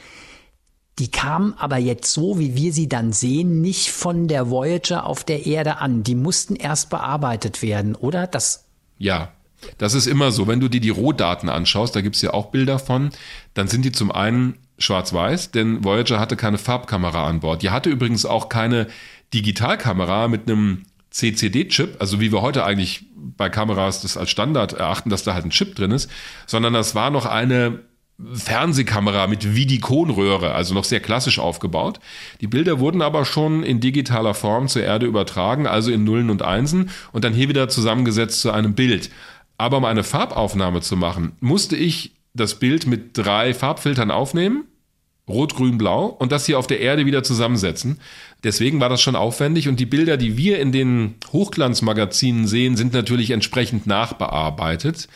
Die kamen aber jetzt so, wie wir sie dann sehen, nicht von der Voyager auf der Erde an. Die mussten erst bearbeitet werden, oder? Das ja, das ist immer so. Wenn du dir die Rohdaten anschaust, da gibt's ja auch Bilder von, dann sind die zum einen schwarz-weiß, denn Voyager hatte keine Farbkamera an Bord. Die hatte übrigens auch keine Digitalkamera mit einem CCD-Chip, also wie wir heute eigentlich bei Kameras das als Standard erachten, dass da halt ein Chip drin ist, sondern das war noch eine Fernsehkamera mit Vidikonröhre, also noch sehr klassisch aufgebaut. Die Bilder wurden aber schon in digitaler Form zur Erde übertragen, also in Nullen und Einsen und dann hier wieder zusammengesetzt zu einem Bild. Aber um eine Farbaufnahme zu machen, musste ich das Bild mit drei Farbfiltern aufnehmen, rot, grün, blau, und das hier auf der Erde wieder zusammensetzen. Deswegen war das schon aufwendig und die Bilder, die wir in den Hochglanzmagazinen sehen, sind natürlich entsprechend nachbearbeitet.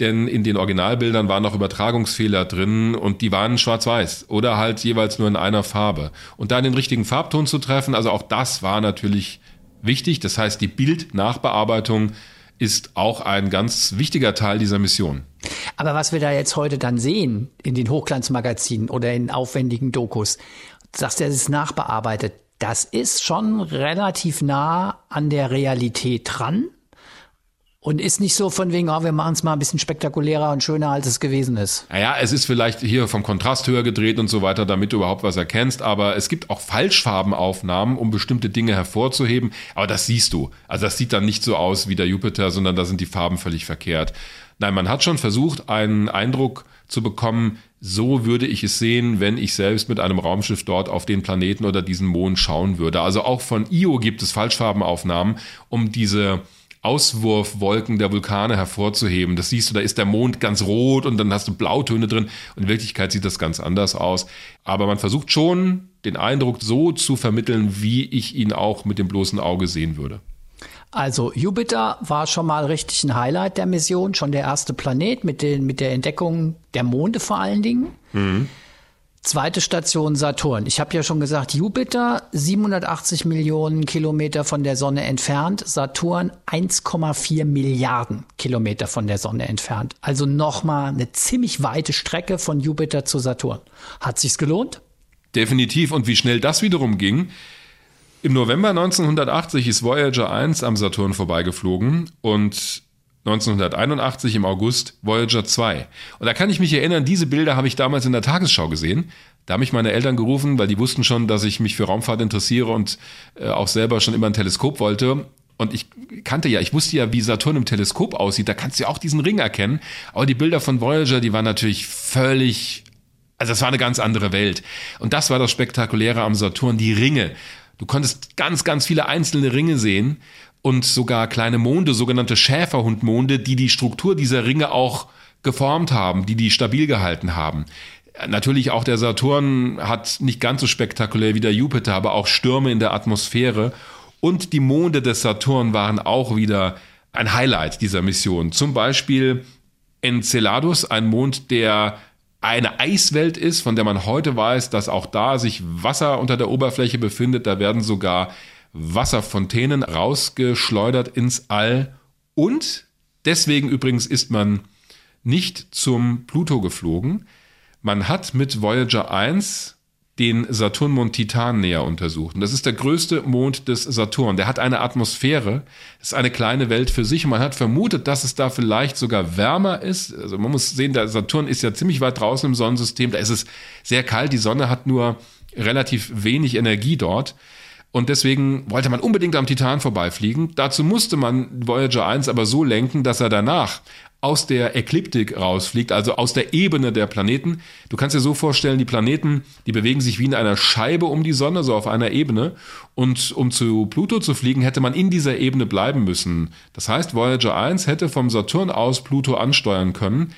Denn in den Originalbildern waren noch Übertragungsfehler drin und die waren schwarz-weiß oder halt jeweils nur in einer Farbe. Und da den richtigen Farbton zu treffen, also auch das war natürlich wichtig. Das heißt, die Bildnachbearbeitung ist auch ein ganz wichtiger Teil dieser Mission. Aber was wir da jetzt heute dann sehen in den Hochglanzmagazinen oder in aufwendigen Dokus, dass der ist nachbearbeitet, das ist schon relativ nah an der Realität dran. Und ist nicht so von wegen, oh, wir machen es mal ein bisschen spektakulärer und schöner, als es gewesen ist. Naja, es ist vielleicht hier vom Kontrast höher gedreht und so weiter, damit du überhaupt was erkennst. Aber es gibt auch Falschfarbenaufnahmen, um bestimmte Dinge hervorzuheben. Aber das siehst du. Also das sieht dann nicht so aus wie der Jupiter, sondern da sind die Farben völlig verkehrt. Nein, man hat schon versucht, einen Eindruck zu bekommen, so würde ich es sehen, wenn ich selbst mit einem Raumschiff dort auf den Planeten oder diesen Mond schauen würde. Also auch von Io gibt es Falschfarbenaufnahmen, um diese Auswurfwolken der Vulkane hervorzuheben. Das siehst du, da ist der Mond ganz rot und dann hast du Blautöne drin. in Wirklichkeit sieht das ganz anders aus. Aber man versucht schon, den Eindruck so zu vermitteln, wie ich ihn auch mit dem bloßen Auge sehen würde. Also Jupiter war schon mal richtig ein Highlight der Mission, schon der erste Planet mit, den, mit der Entdeckung der Monde vor allen Dingen. Mhm. Zweite Station Saturn. Ich habe ja schon gesagt, Jupiter 780 Millionen Kilometer von der Sonne entfernt, Saturn 1,4 Milliarden Kilometer von der Sonne entfernt. Also nochmal eine ziemlich weite Strecke von Jupiter zu Saturn. Hat sich's gelohnt? Definitiv. Und wie schnell das wiederum ging. Im November 1980 ist Voyager 1 am Saturn vorbeigeflogen und 1981 im August Voyager 2. Und da kann ich mich erinnern, diese Bilder habe ich damals in der Tagesschau gesehen. Da haben mich meine Eltern gerufen, weil die wussten schon, dass ich mich für Raumfahrt interessiere und äh, auch selber schon immer ein Teleskop wollte. Und ich kannte ja, ich wusste ja, wie Saturn im Teleskop aussieht. Da kannst du ja auch diesen Ring erkennen. Aber die Bilder von Voyager, die waren natürlich völlig, also es war eine ganz andere Welt. Und das war das Spektakuläre am Saturn, die Ringe. Du konntest ganz, ganz viele einzelne Ringe sehen und sogar kleine Monde, sogenannte Schäferhundmonde, die die Struktur dieser Ringe auch geformt haben, die die stabil gehalten haben. Natürlich auch der Saturn hat nicht ganz so spektakulär wie der Jupiter, aber auch Stürme in der Atmosphäre. Und die Monde des Saturn waren auch wieder ein Highlight dieser Mission. Zum Beispiel Enceladus, ein Mond, der eine Eiswelt ist, von der man heute weiß, dass auch da sich Wasser unter der Oberfläche befindet. Da werden sogar Wasserfontänen rausgeschleudert ins All. Und deswegen übrigens ist man nicht zum Pluto geflogen. Man hat mit Voyager 1 den Saturnmond Titan näher untersucht. Und das ist der größte Mond des Saturn. Der hat eine Atmosphäre, ist eine kleine Welt für sich. Und man hat vermutet, dass es da vielleicht sogar wärmer ist. Also man muss sehen, der Saturn ist ja ziemlich weit draußen im Sonnensystem. Da ist es sehr kalt. Die Sonne hat nur relativ wenig Energie dort. Und deswegen wollte man unbedingt am Titan vorbeifliegen. Dazu musste man Voyager 1 aber so lenken, dass er danach aus der Ekliptik rausfliegt, also aus der Ebene der Planeten. Du kannst dir so vorstellen, die Planeten, die bewegen sich wie in einer Scheibe um die Sonne, so auf einer Ebene. Und um zu Pluto zu fliegen, hätte man in dieser Ebene bleiben müssen. Das heißt, Voyager 1 hätte vom Saturn aus Pluto ansteuern können.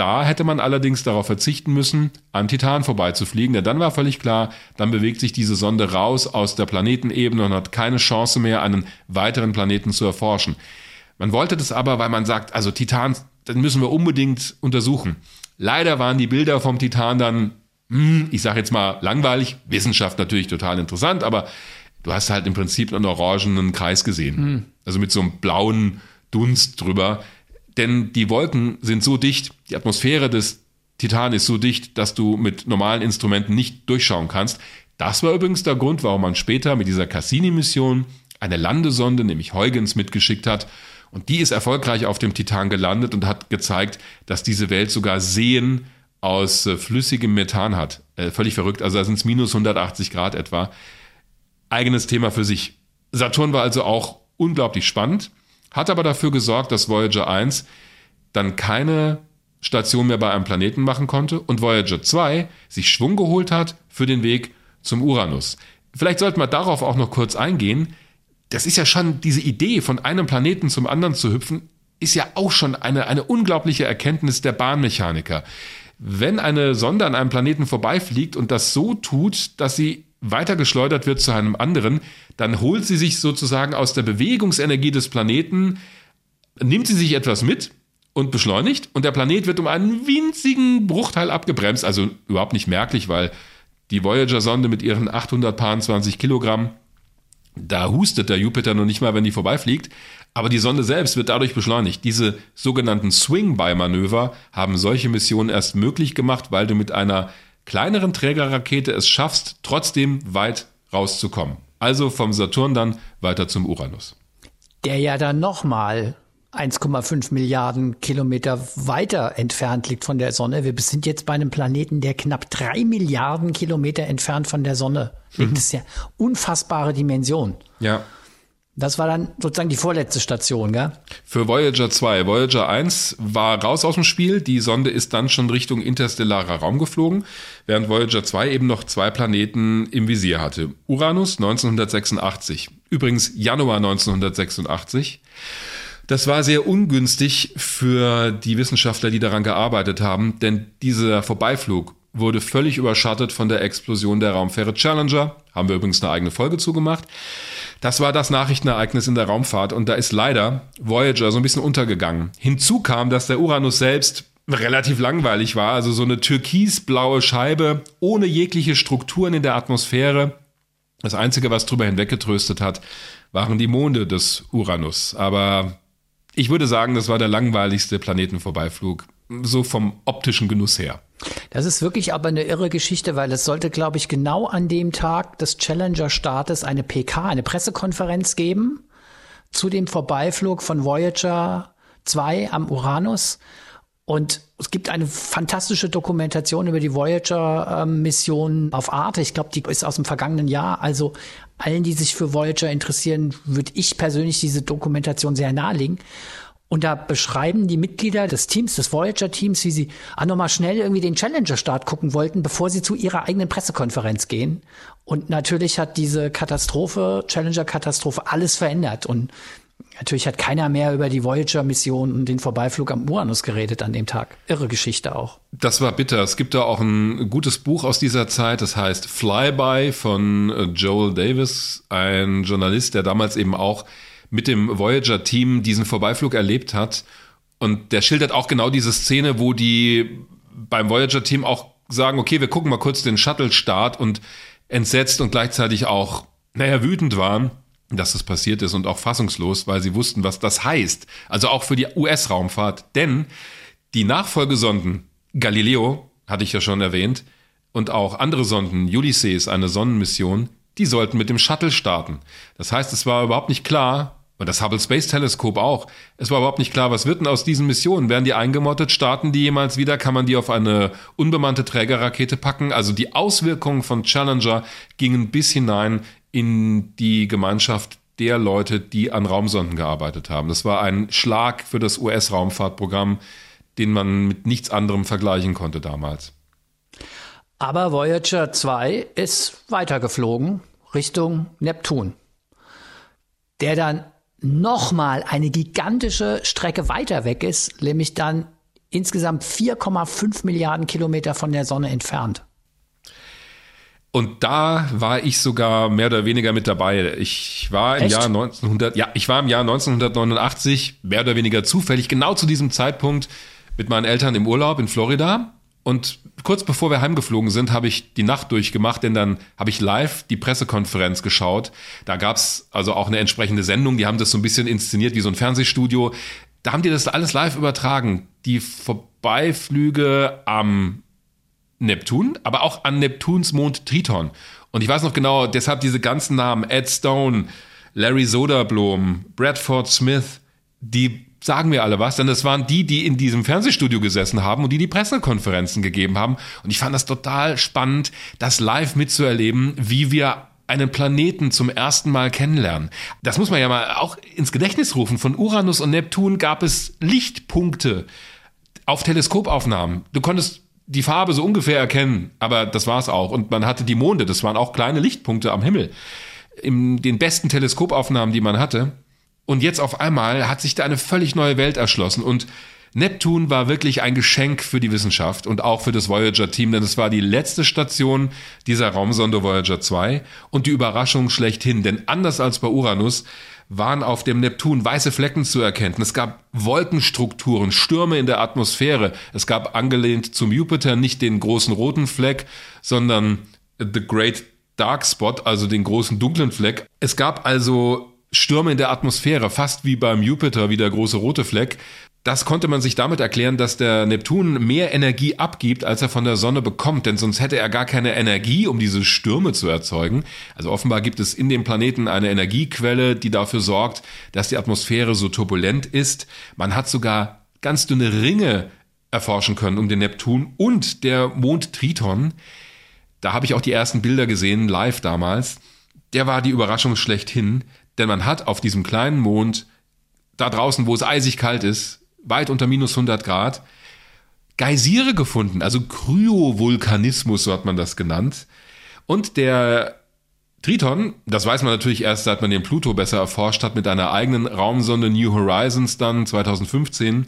Da hätte man allerdings darauf verzichten müssen, an Titan vorbeizufliegen, denn dann war völlig klar, dann bewegt sich diese Sonde raus aus der Planetenebene und hat keine Chance mehr, einen weiteren Planeten zu erforschen. Man wollte das aber, weil man sagt, also Titan, dann müssen wir unbedingt untersuchen. Leider waren die Bilder vom Titan dann, hm, ich sage jetzt mal langweilig, Wissenschaft natürlich total interessant, aber du hast halt im Prinzip einen orangenen Kreis gesehen. Hm. Also mit so einem blauen Dunst drüber denn die Wolken sind so dicht, die Atmosphäre des Titan ist so dicht, dass du mit normalen Instrumenten nicht durchschauen kannst. Das war übrigens der Grund, warum man später mit dieser Cassini-Mission eine Landesonde, nämlich Huygens, mitgeschickt hat. Und die ist erfolgreich auf dem Titan gelandet und hat gezeigt, dass diese Welt sogar Seen aus äh, flüssigem Methan hat. Äh, völlig verrückt. Also da sind es minus 180 Grad etwa. Eigenes Thema für sich. Saturn war also auch unglaublich spannend. Hat aber dafür gesorgt, dass Voyager 1 dann keine Station mehr bei einem Planeten machen konnte und Voyager 2 sich Schwung geholt hat für den Weg zum Uranus. Vielleicht sollten wir darauf auch noch kurz eingehen. Das ist ja schon diese Idee, von einem Planeten zum anderen zu hüpfen, ist ja auch schon eine, eine unglaubliche Erkenntnis der Bahnmechaniker. Wenn eine Sonde an einem Planeten vorbeifliegt und das so tut, dass sie weitergeschleudert wird zu einem anderen, dann holt sie sich sozusagen aus der Bewegungsenergie des Planeten, nimmt sie sich etwas mit und beschleunigt und der Planet wird um einen winzigen Bruchteil abgebremst, also überhaupt nicht merklich, weil die Voyager-Sonde mit ihren 820 Kilogramm, da hustet der Jupiter noch nicht mal, wenn die vorbeifliegt, aber die Sonde selbst wird dadurch beschleunigt. Diese sogenannten Swing-by-Manöver haben solche Missionen erst möglich gemacht, weil du mit einer kleineren Trägerrakete es schaffst, trotzdem weit rauszukommen. Also vom Saturn dann weiter zum Uranus. Der ja dann nochmal 1,5 Milliarden Kilometer weiter entfernt liegt von der Sonne. Wir sind jetzt bei einem Planeten, der knapp drei Milliarden Kilometer entfernt von der Sonne liegt. Mhm. Das ist ja unfassbare Dimension. Ja. Das war dann sozusagen die vorletzte Station, gell? Für Voyager 2. Voyager 1 war raus aus dem Spiel. Die Sonde ist dann schon Richtung interstellarer Raum geflogen, während Voyager 2 eben noch zwei Planeten im Visier hatte. Uranus 1986. Übrigens Januar 1986. Das war sehr ungünstig für die Wissenschaftler, die daran gearbeitet haben, denn dieser Vorbeiflug wurde völlig überschattet von der Explosion der Raumfähre Challenger. Haben wir übrigens eine eigene Folge zugemacht. Das war das Nachrichtenereignis in der Raumfahrt und da ist leider Voyager so ein bisschen untergegangen. Hinzu kam, dass der Uranus selbst relativ langweilig war, also so eine türkisblaue Scheibe ohne jegliche Strukturen in der Atmosphäre. Das Einzige, was drüber hinweggetröstet hat, waren die Monde des Uranus. Aber ich würde sagen, das war der langweiligste Planetenvorbeiflug, so vom optischen Genuss her. Das ist wirklich aber eine irre Geschichte, weil es sollte, glaube ich, genau an dem Tag des Challenger-Startes eine PK, eine Pressekonferenz geben zu dem Vorbeiflug von Voyager 2 am Uranus. Und es gibt eine fantastische Dokumentation über die Voyager-Mission auf Arte. Ich glaube, die ist aus dem vergangenen Jahr. Also allen, die sich für Voyager interessieren, würde ich persönlich diese Dokumentation sehr nahelegen. Und da beschreiben die Mitglieder des Teams, des Voyager-Teams, wie sie ah, nochmal schnell irgendwie den Challenger-Start gucken wollten, bevor sie zu ihrer eigenen Pressekonferenz gehen. Und natürlich hat diese Katastrophe, Challenger-Katastrophe, alles verändert. Und Natürlich hat keiner mehr über die Voyager-Mission und den Vorbeiflug am Uranus geredet an dem Tag. Irre Geschichte auch. Das war bitter. Es gibt da auch ein gutes Buch aus dieser Zeit, das heißt Flyby von äh, Joel Davis, ein Journalist, der damals eben auch mit dem Voyager-Team diesen Vorbeiflug erlebt hat. Und der schildert auch genau diese Szene, wo die beim Voyager-Team auch sagen, okay, wir gucken mal kurz den Shuttle-Start und entsetzt und gleichzeitig auch, naja, wütend waren dass das passiert ist und auch fassungslos, weil sie wussten, was das heißt. Also auch für die US-Raumfahrt. Denn die Nachfolgesonden Galileo, hatte ich ja schon erwähnt, und auch andere Sonden, Ulysses, eine Sonnenmission, die sollten mit dem Shuttle starten. Das heißt, es war überhaupt nicht klar, und das Hubble Space Telescope auch, es war überhaupt nicht klar, was wird denn aus diesen Missionen? Werden die eingemottet? Starten die jemals wieder? Kann man die auf eine unbemannte Trägerrakete packen? Also die Auswirkungen von Challenger gingen bis hinein in die Gemeinschaft der Leute, die an Raumsonden gearbeitet haben. Das war ein Schlag für das US-Raumfahrtprogramm, den man mit nichts anderem vergleichen konnte damals. Aber Voyager 2 ist weitergeflogen Richtung Neptun, der dann nochmal eine gigantische Strecke weiter weg ist, nämlich dann insgesamt 4,5 Milliarden Kilometer von der Sonne entfernt. Und da war ich sogar mehr oder weniger mit dabei. Ich war im Echt? Jahr 1900, ja, ich war im Jahr 1989 mehr oder weniger zufällig genau zu diesem Zeitpunkt mit meinen Eltern im Urlaub in Florida. Und kurz bevor wir heimgeflogen sind, habe ich die Nacht durchgemacht, denn dann habe ich live die Pressekonferenz geschaut. Da gab's also auch eine entsprechende Sendung, die haben das so ein bisschen inszeniert wie so ein Fernsehstudio. Da haben die das alles live übertragen. Die Vorbeiflüge am Neptun, aber auch an Neptuns Mond Triton. Und ich weiß noch genau, deshalb diese ganzen Namen, Ed Stone, Larry Soderblom, Bradford Smith, die sagen mir alle was, denn das waren die, die in diesem Fernsehstudio gesessen haben und die die Pressekonferenzen gegeben haben. Und ich fand das total spannend, das live mitzuerleben, wie wir einen Planeten zum ersten Mal kennenlernen. Das muss man ja mal auch ins Gedächtnis rufen. Von Uranus und Neptun gab es Lichtpunkte auf Teleskopaufnahmen. Du konntest die Farbe so ungefähr erkennen, aber das war's auch. Und man hatte die Monde, das waren auch kleine Lichtpunkte am Himmel. In den besten Teleskopaufnahmen, die man hatte. Und jetzt auf einmal hat sich da eine völlig neue Welt erschlossen und Neptun war wirklich ein Geschenk für die Wissenschaft und auch für das Voyager-Team, denn es war die letzte Station dieser Raumsonde Voyager 2 und die Überraschung schlechthin, denn anders als bei Uranus waren auf dem Neptun weiße Flecken zu erkennen. Es gab Wolkenstrukturen, Stürme in der Atmosphäre. Es gab angelehnt zum Jupiter nicht den großen roten Fleck, sondern The Great Dark Spot, also den großen dunklen Fleck. Es gab also Stürme in der Atmosphäre, fast wie beim Jupiter, wie der große rote Fleck. Das konnte man sich damit erklären, dass der Neptun mehr Energie abgibt, als er von der Sonne bekommt, denn sonst hätte er gar keine Energie, um diese Stürme zu erzeugen. Also offenbar gibt es in dem Planeten eine Energiequelle, die dafür sorgt, dass die Atmosphäre so turbulent ist. Man hat sogar ganz dünne Ringe erforschen können um den Neptun und der Mond Triton. Da habe ich auch die ersten Bilder gesehen, live damals. Der war die Überraschung schlechthin, denn man hat auf diesem kleinen Mond, da draußen, wo es eisig kalt ist, weit unter minus 100 Grad, Geysire gefunden, also Kryovulkanismus, so hat man das genannt. Und der Triton, das weiß man natürlich erst, seit man den Pluto besser erforscht hat, mit einer eigenen Raumsonde New Horizons dann 2015.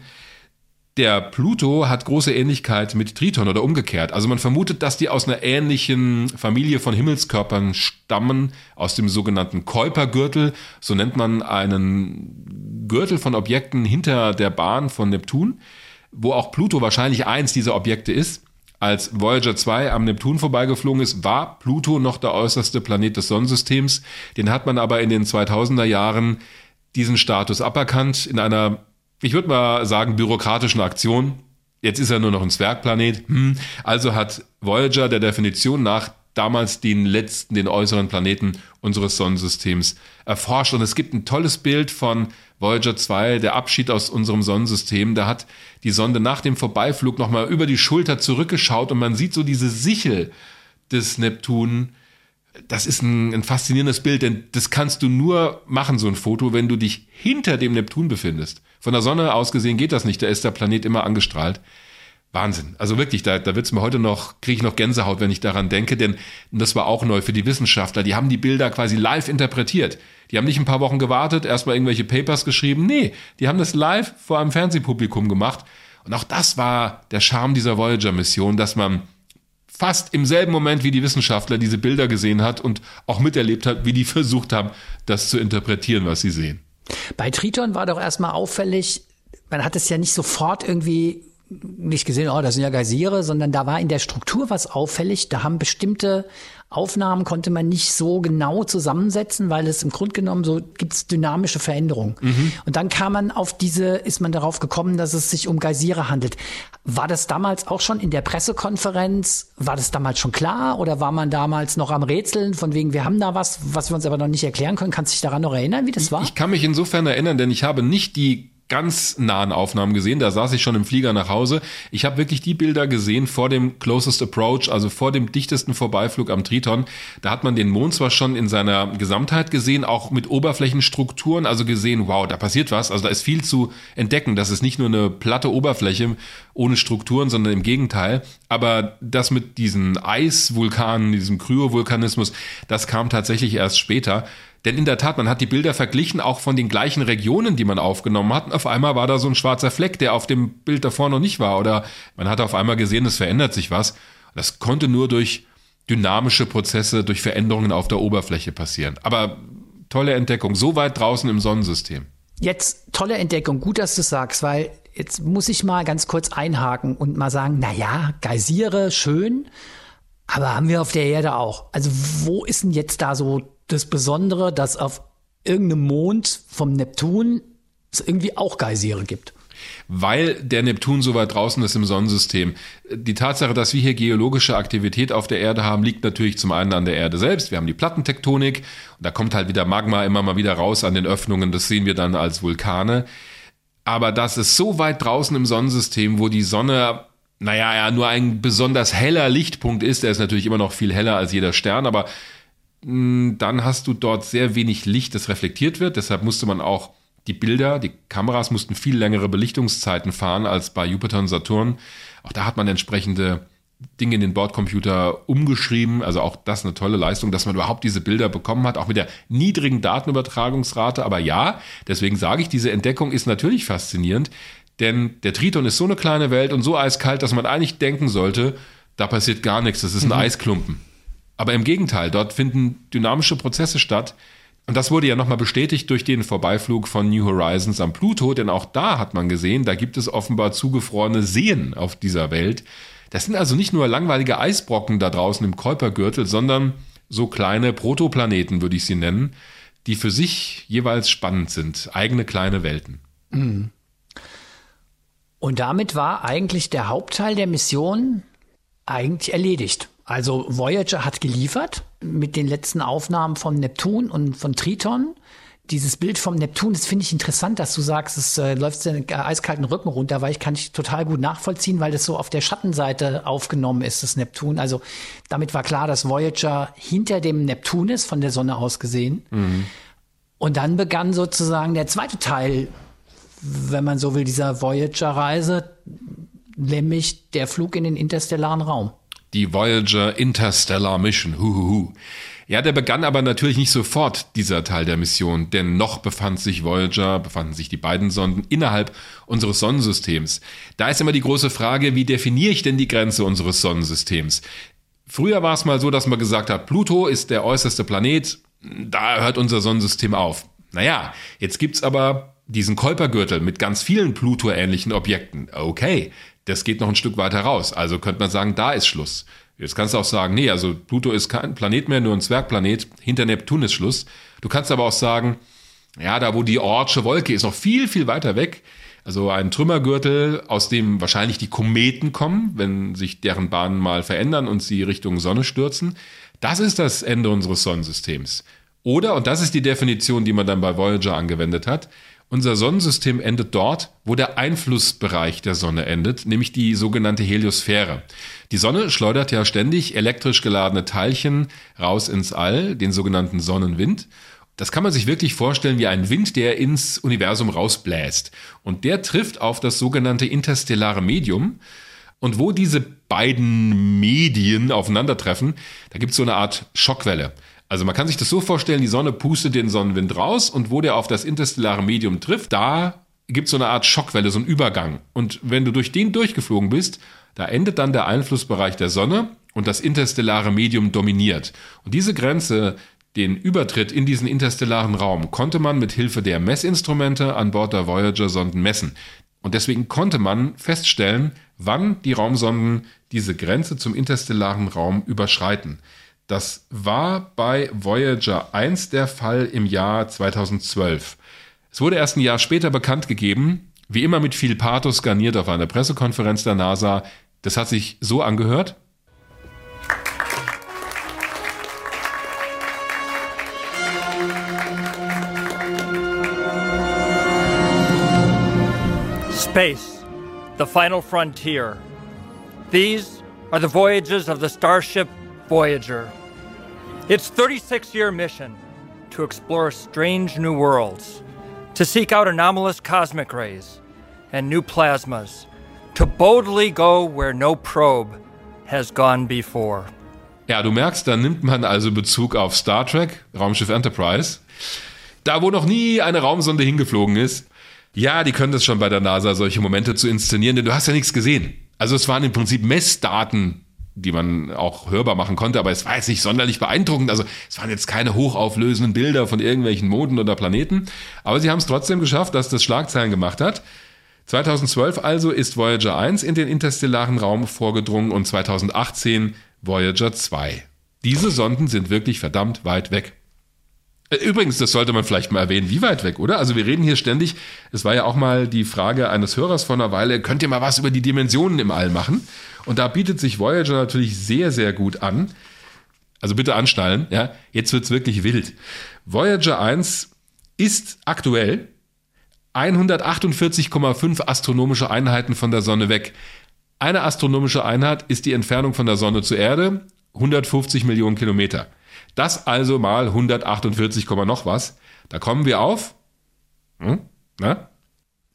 Der Pluto hat große Ähnlichkeit mit Triton oder umgekehrt. Also man vermutet, dass die aus einer ähnlichen Familie von Himmelskörpern stammen, aus dem sogenannten Kuipergürtel. So nennt man einen Gürtel von Objekten hinter der Bahn von Neptun, wo auch Pluto wahrscheinlich eins dieser Objekte ist. Als Voyager 2 am Neptun vorbeigeflogen ist, war Pluto noch der äußerste Planet des Sonnensystems. Den hat man aber in den 2000er Jahren diesen Status aberkannt in einer, ich würde mal sagen, bürokratischen Aktion. Jetzt ist er nur noch ein Zwergplanet. Hm. Also hat Voyager der Definition nach damals den letzten, den äußeren Planeten unseres Sonnensystems erforscht. Und es gibt ein tolles Bild von Voyager 2, der Abschied aus unserem Sonnensystem. Da hat die Sonde nach dem Vorbeiflug nochmal über die Schulter zurückgeschaut und man sieht so diese Sichel des Neptun. Das ist ein, ein faszinierendes Bild, denn das kannst du nur machen, so ein Foto, wenn du dich hinter dem Neptun befindest. Von der Sonne aus gesehen geht das nicht, da ist der Planet immer angestrahlt. Wahnsinn. Also wirklich, da, da wird's mir heute noch, kriege ich noch Gänsehaut, wenn ich daran denke, denn das war auch neu für die Wissenschaftler. Die haben die Bilder quasi live interpretiert. Die haben nicht ein paar Wochen gewartet, erstmal irgendwelche Papers geschrieben. Nee, die haben das live vor einem Fernsehpublikum gemacht. Und auch das war der Charme dieser Voyager-Mission, dass man fast im selben Moment wie die Wissenschaftler diese Bilder gesehen hat und auch miterlebt hat, wie die versucht haben, das zu interpretieren, was sie sehen. Bei Triton war doch erstmal auffällig, man hat es ja nicht sofort irgendwie nicht gesehen, oh, das sind ja Geysire, sondern da war in der Struktur was auffällig. Da haben bestimmte Aufnahmen konnte man nicht so genau zusammensetzen, weil es im Grunde genommen so gibt es dynamische Veränderungen. Mhm. Und dann kam man auf diese, ist man darauf gekommen, dass es sich um Geysire handelt. War das damals auch schon in der Pressekonferenz? War das damals schon klar oder war man damals noch am Rätseln von wegen, wir haben da was, was wir uns aber noch nicht erklären können? Kannst du dich daran noch erinnern, wie das war? Ich kann mich insofern erinnern, denn ich habe nicht die ganz nahen Aufnahmen gesehen. Da saß ich schon im Flieger nach Hause. Ich habe wirklich die Bilder gesehen vor dem Closest Approach, also vor dem dichtesten Vorbeiflug am Triton. Da hat man den Mond zwar schon in seiner Gesamtheit gesehen, auch mit Oberflächenstrukturen, also gesehen, wow, da passiert was. Also da ist viel zu entdecken. Das ist nicht nur eine platte Oberfläche ohne Strukturen, sondern im Gegenteil. Aber das mit diesen Eisvulkanen, diesem Kryovulkanismus, das kam tatsächlich erst später. Denn in der Tat, man hat die Bilder verglichen, auch von den gleichen Regionen, die man aufgenommen hat. Und auf einmal war da so ein schwarzer Fleck, der auf dem Bild davor noch nicht war. Oder man hat auf einmal gesehen, es verändert sich was. Das konnte nur durch dynamische Prozesse, durch Veränderungen auf der Oberfläche passieren. Aber tolle Entdeckung, so weit draußen im Sonnensystem. Jetzt tolle Entdeckung, gut, dass du sagst, weil jetzt muss ich mal ganz kurz einhaken und mal sagen, na ja, Geysire, schön, aber haben wir auf der Erde auch. Also wo ist denn jetzt da so das Besondere, dass auf irgendeinem Mond vom Neptun es irgendwie auch Geysire gibt. Weil der Neptun so weit draußen ist im Sonnensystem. Die Tatsache, dass wir hier geologische Aktivität auf der Erde haben, liegt natürlich zum einen an der Erde selbst. Wir haben die Plattentektonik und da kommt halt wieder Magma immer mal wieder raus an den Öffnungen. Das sehen wir dann als Vulkane. Aber das ist so weit draußen im Sonnensystem, wo die Sonne naja, ja, nur ein besonders heller Lichtpunkt ist. Der ist natürlich immer noch viel heller als jeder Stern, aber dann hast du dort sehr wenig Licht, das reflektiert wird. Deshalb musste man auch die Bilder, die Kameras mussten viel längere Belichtungszeiten fahren als bei Jupiter und Saturn. Auch da hat man entsprechende Dinge in den Bordcomputer umgeschrieben. Also auch das eine tolle Leistung, dass man überhaupt diese Bilder bekommen hat, auch mit der niedrigen Datenübertragungsrate. Aber ja, deswegen sage ich, diese Entdeckung ist natürlich faszinierend, denn der Triton ist so eine kleine Welt und so eiskalt, dass man eigentlich denken sollte, da passiert gar nichts, das ist ein mhm. Eisklumpen. Aber im Gegenteil, dort finden dynamische Prozesse statt. Und das wurde ja nochmal bestätigt durch den Vorbeiflug von New Horizons am Pluto, denn auch da hat man gesehen, da gibt es offenbar zugefrorene Seen auf dieser Welt. Das sind also nicht nur langweilige Eisbrocken da draußen im Kuipergürtel, sondern so kleine Protoplaneten, würde ich sie nennen, die für sich jeweils spannend sind, eigene kleine Welten. Mhm. Und damit war eigentlich der Hauptteil der Mission eigentlich erledigt. Also Voyager hat geliefert mit den letzten Aufnahmen von Neptun und von Triton. Dieses Bild vom Neptun, das finde ich interessant, dass du sagst, es äh, läuft den eiskalten Rücken runter, weil ich kann ich total gut nachvollziehen, weil das so auf der Schattenseite aufgenommen ist, das Neptun. Also damit war klar, dass Voyager hinter dem Neptun ist, von der Sonne aus gesehen. Mhm. Und dann begann sozusagen der zweite Teil, wenn man so will, dieser Voyager-Reise, nämlich der Flug in den interstellaren Raum die Voyager Interstellar Mission. Huhuhu. Ja, der begann aber natürlich nicht sofort, dieser Teil der Mission, denn noch befand sich Voyager, befanden sich die beiden Sonden innerhalb unseres Sonnensystems. Da ist immer die große Frage, wie definiere ich denn die Grenze unseres Sonnensystems? Früher war es mal so, dass man gesagt hat, Pluto ist der äußerste Planet, da hört unser Sonnensystem auf. Naja, jetzt gibt's aber diesen Kuipergürtel mit ganz vielen Pluto-ähnlichen Objekten. Okay, das geht noch ein Stück weiter raus. Also könnte man sagen, da ist Schluss. Jetzt kannst du auch sagen, nee, also Pluto ist kein Planet mehr, nur ein Zwergplanet. Hinter Neptun ist Schluss. Du kannst aber auch sagen, ja, da wo die Ortsche Wolke ist, noch viel, viel weiter weg. Also ein Trümmergürtel, aus dem wahrscheinlich die Kometen kommen, wenn sich deren Bahnen mal verändern und sie Richtung Sonne stürzen. Das ist das Ende unseres Sonnensystems. Oder, und das ist die Definition, die man dann bei Voyager angewendet hat, unser Sonnensystem endet dort, wo der Einflussbereich der Sonne endet, nämlich die sogenannte Heliosphäre. Die Sonne schleudert ja ständig elektrisch geladene Teilchen raus ins All, den sogenannten Sonnenwind. Das kann man sich wirklich vorstellen wie ein Wind, der ins Universum rausbläst. Und der trifft auf das sogenannte interstellare Medium. Und wo diese beiden Medien aufeinandertreffen, da gibt es so eine Art Schockwelle. Also man kann sich das so vorstellen, die Sonne pustet den Sonnenwind raus und wo der auf das interstellare Medium trifft, da gibt es so eine Art Schockwelle, so einen Übergang. Und wenn du durch den durchgeflogen bist, da endet dann der Einflussbereich der Sonne und das interstellare Medium dominiert. Und diese Grenze, den Übertritt in diesen interstellaren Raum, konnte man mit Hilfe der Messinstrumente an Bord der Voyager-Sonden messen. Und deswegen konnte man feststellen, wann die Raumsonden diese Grenze zum interstellaren Raum überschreiten. Das war bei Voyager 1 der Fall im Jahr 2012. Es wurde erst ein Jahr später bekannt gegeben, wie immer mit viel Pathos garniert auf einer Pressekonferenz der NASA. Das hat sich so angehört. Space, the final frontier. These are the voyages of the starship Voyager. Its 36 year mission to explore strange new worlds, to seek out anomalous cosmic rays and new plasmas, to boldly go where no probe has gone before. Ja, du merkst, da nimmt man also Bezug auf Star Trek, Raumschiff Enterprise. Da, wo noch nie eine Raumsonde hingeflogen ist. Ja, die können das schon bei der NASA, solche Momente zu inszenieren, denn du hast ja nichts gesehen. Also es waren im Prinzip Messdaten, die man auch hörbar machen konnte, aber es war jetzt nicht sonderlich beeindruckend. Also es waren jetzt keine hochauflösenden Bilder von irgendwelchen Monden oder Planeten, aber sie haben es trotzdem geschafft, dass das Schlagzeilen gemacht hat. 2012 also ist Voyager 1 in den interstellaren Raum vorgedrungen und 2018 Voyager 2. Diese Sonden sind wirklich verdammt weit weg. Übrigens, das sollte man vielleicht mal erwähnen, wie weit weg, oder? Also wir reden hier ständig, es war ja auch mal die Frage eines Hörers vor einer Weile, könnt ihr mal was über die Dimensionen im All machen? Und da bietet sich Voyager natürlich sehr, sehr gut an. Also bitte anschnallen, ja. Jetzt wird's wirklich wild. Voyager 1 ist aktuell 148,5 astronomische Einheiten von der Sonne weg. Eine astronomische Einheit ist die Entfernung von der Sonne zur Erde, 150 Millionen Kilometer. Das also mal 148, noch was. Da kommen wir auf. Hm? Na?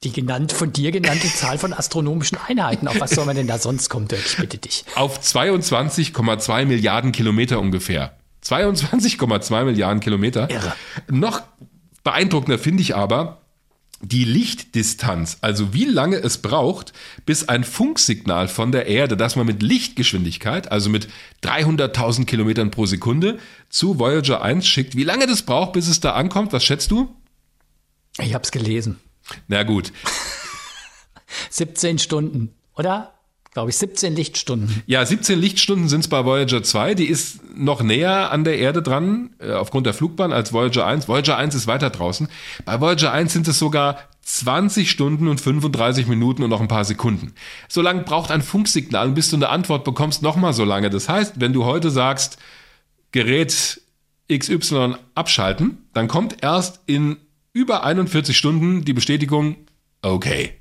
Die genannt, von dir genannte Zahl von astronomischen Einheiten. Auf was soll man denn da sonst kommen, Dirk? Ich bitte dich. Auf 22,2 Milliarden Kilometer ungefähr. 22,2 Milliarden Kilometer. Irre. Noch beeindruckender finde ich aber, die Lichtdistanz, also wie lange es braucht, bis ein Funksignal von der Erde, das man mit Lichtgeschwindigkeit, also mit 300.000 Kilometern pro Sekunde, zu Voyager 1 schickt, wie lange das braucht, bis es da ankommt, was schätzt du? Ich hab's gelesen. Na gut. 17 Stunden, oder? Glaube ich, 17 Lichtstunden. Ja, 17 Lichtstunden sind es bei Voyager 2. Die ist noch näher an der Erde dran, äh, aufgrund der Flugbahn, als Voyager 1. Voyager 1 ist weiter draußen. Bei Voyager 1 sind es sogar 20 Stunden und 35 Minuten und noch ein paar Sekunden. So lange braucht ein Funksignal, bis du eine Antwort bekommst, nochmal so lange. Das heißt, wenn du heute sagst, Gerät XY abschalten, dann kommt erst in über 41 Stunden die Bestätigung, okay.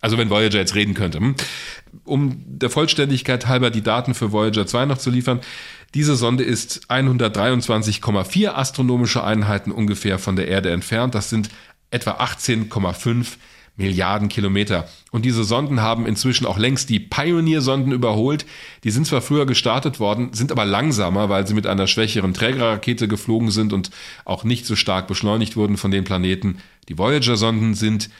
Also wenn Voyager jetzt reden könnte. Hm? Um der Vollständigkeit halber die Daten für Voyager 2 noch zu liefern. Diese Sonde ist 123,4 astronomische Einheiten ungefähr von der Erde entfernt. Das sind etwa 18,5 Milliarden Kilometer. Und diese Sonden haben inzwischen auch längst die Pioneer-Sonden überholt. Die sind zwar früher gestartet worden, sind aber langsamer, weil sie mit einer schwächeren Trägerrakete geflogen sind und auch nicht so stark beschleunigt wurden von den Planeten. Die Voyager-Sonden sind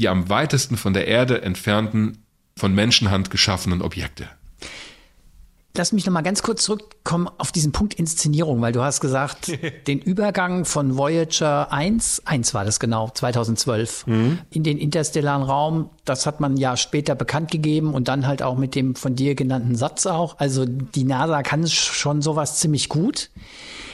die am weitesten von der Erde entfernten, von Menschenhand geschaffenen Objekte lass mich noch mal ganz kurz zurückkommen auf diesen Punkt Inszenierung, weil du hast gesagt, den Übergang von Voyager 1, 1 war das genau, 2012, mhm. in den interstellaren Raum, das hat man ja später bekannt gegeben und dann halt auch mit dem von dir genannten Satz auch. Also die NASA kann schon sowas ziemlich gut.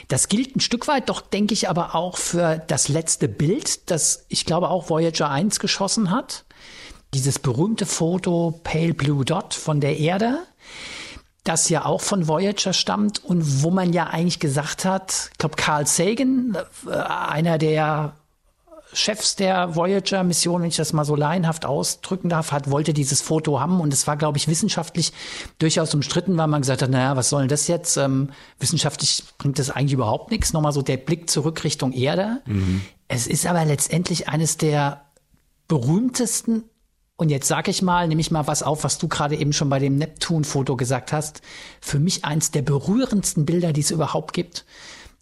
Das gilt ein Stück weit doch, denke ich, aber auch für das letzte Bild, das ich glaube auch Voyager 1 geschossen hat. Dieses berühmte Foto Pale Blue Dot von der Erde das ja auch von Voyager stammt und wo man ja eigentlich gesagt hat, ich glaube Carl Sagan, äh, einer der Chefs der Voyager-Mission, wenn ich das mal so laienhaft ausdrücken darf, hat, wollte dieses Foto haben und es war, glaube ich, wissenschaftlich durchaus umstritten, weil man gesagt hat, naja, was soll denn das jetzt? Ähm, wissenschaftlich bringt das eigentlich überhaupt nichts. Nochmal so der Blick zurück Richtung Erde. Mhm. Es ist aber letztendlich eines der berühmtesten und jetzt sage ich mal, nehme ich mal was auf, was du gerade eben schon bei dem Neptun-Foto gesagt hast. Für mich eins der berührendsten Bilder, die es überhaupt gibt.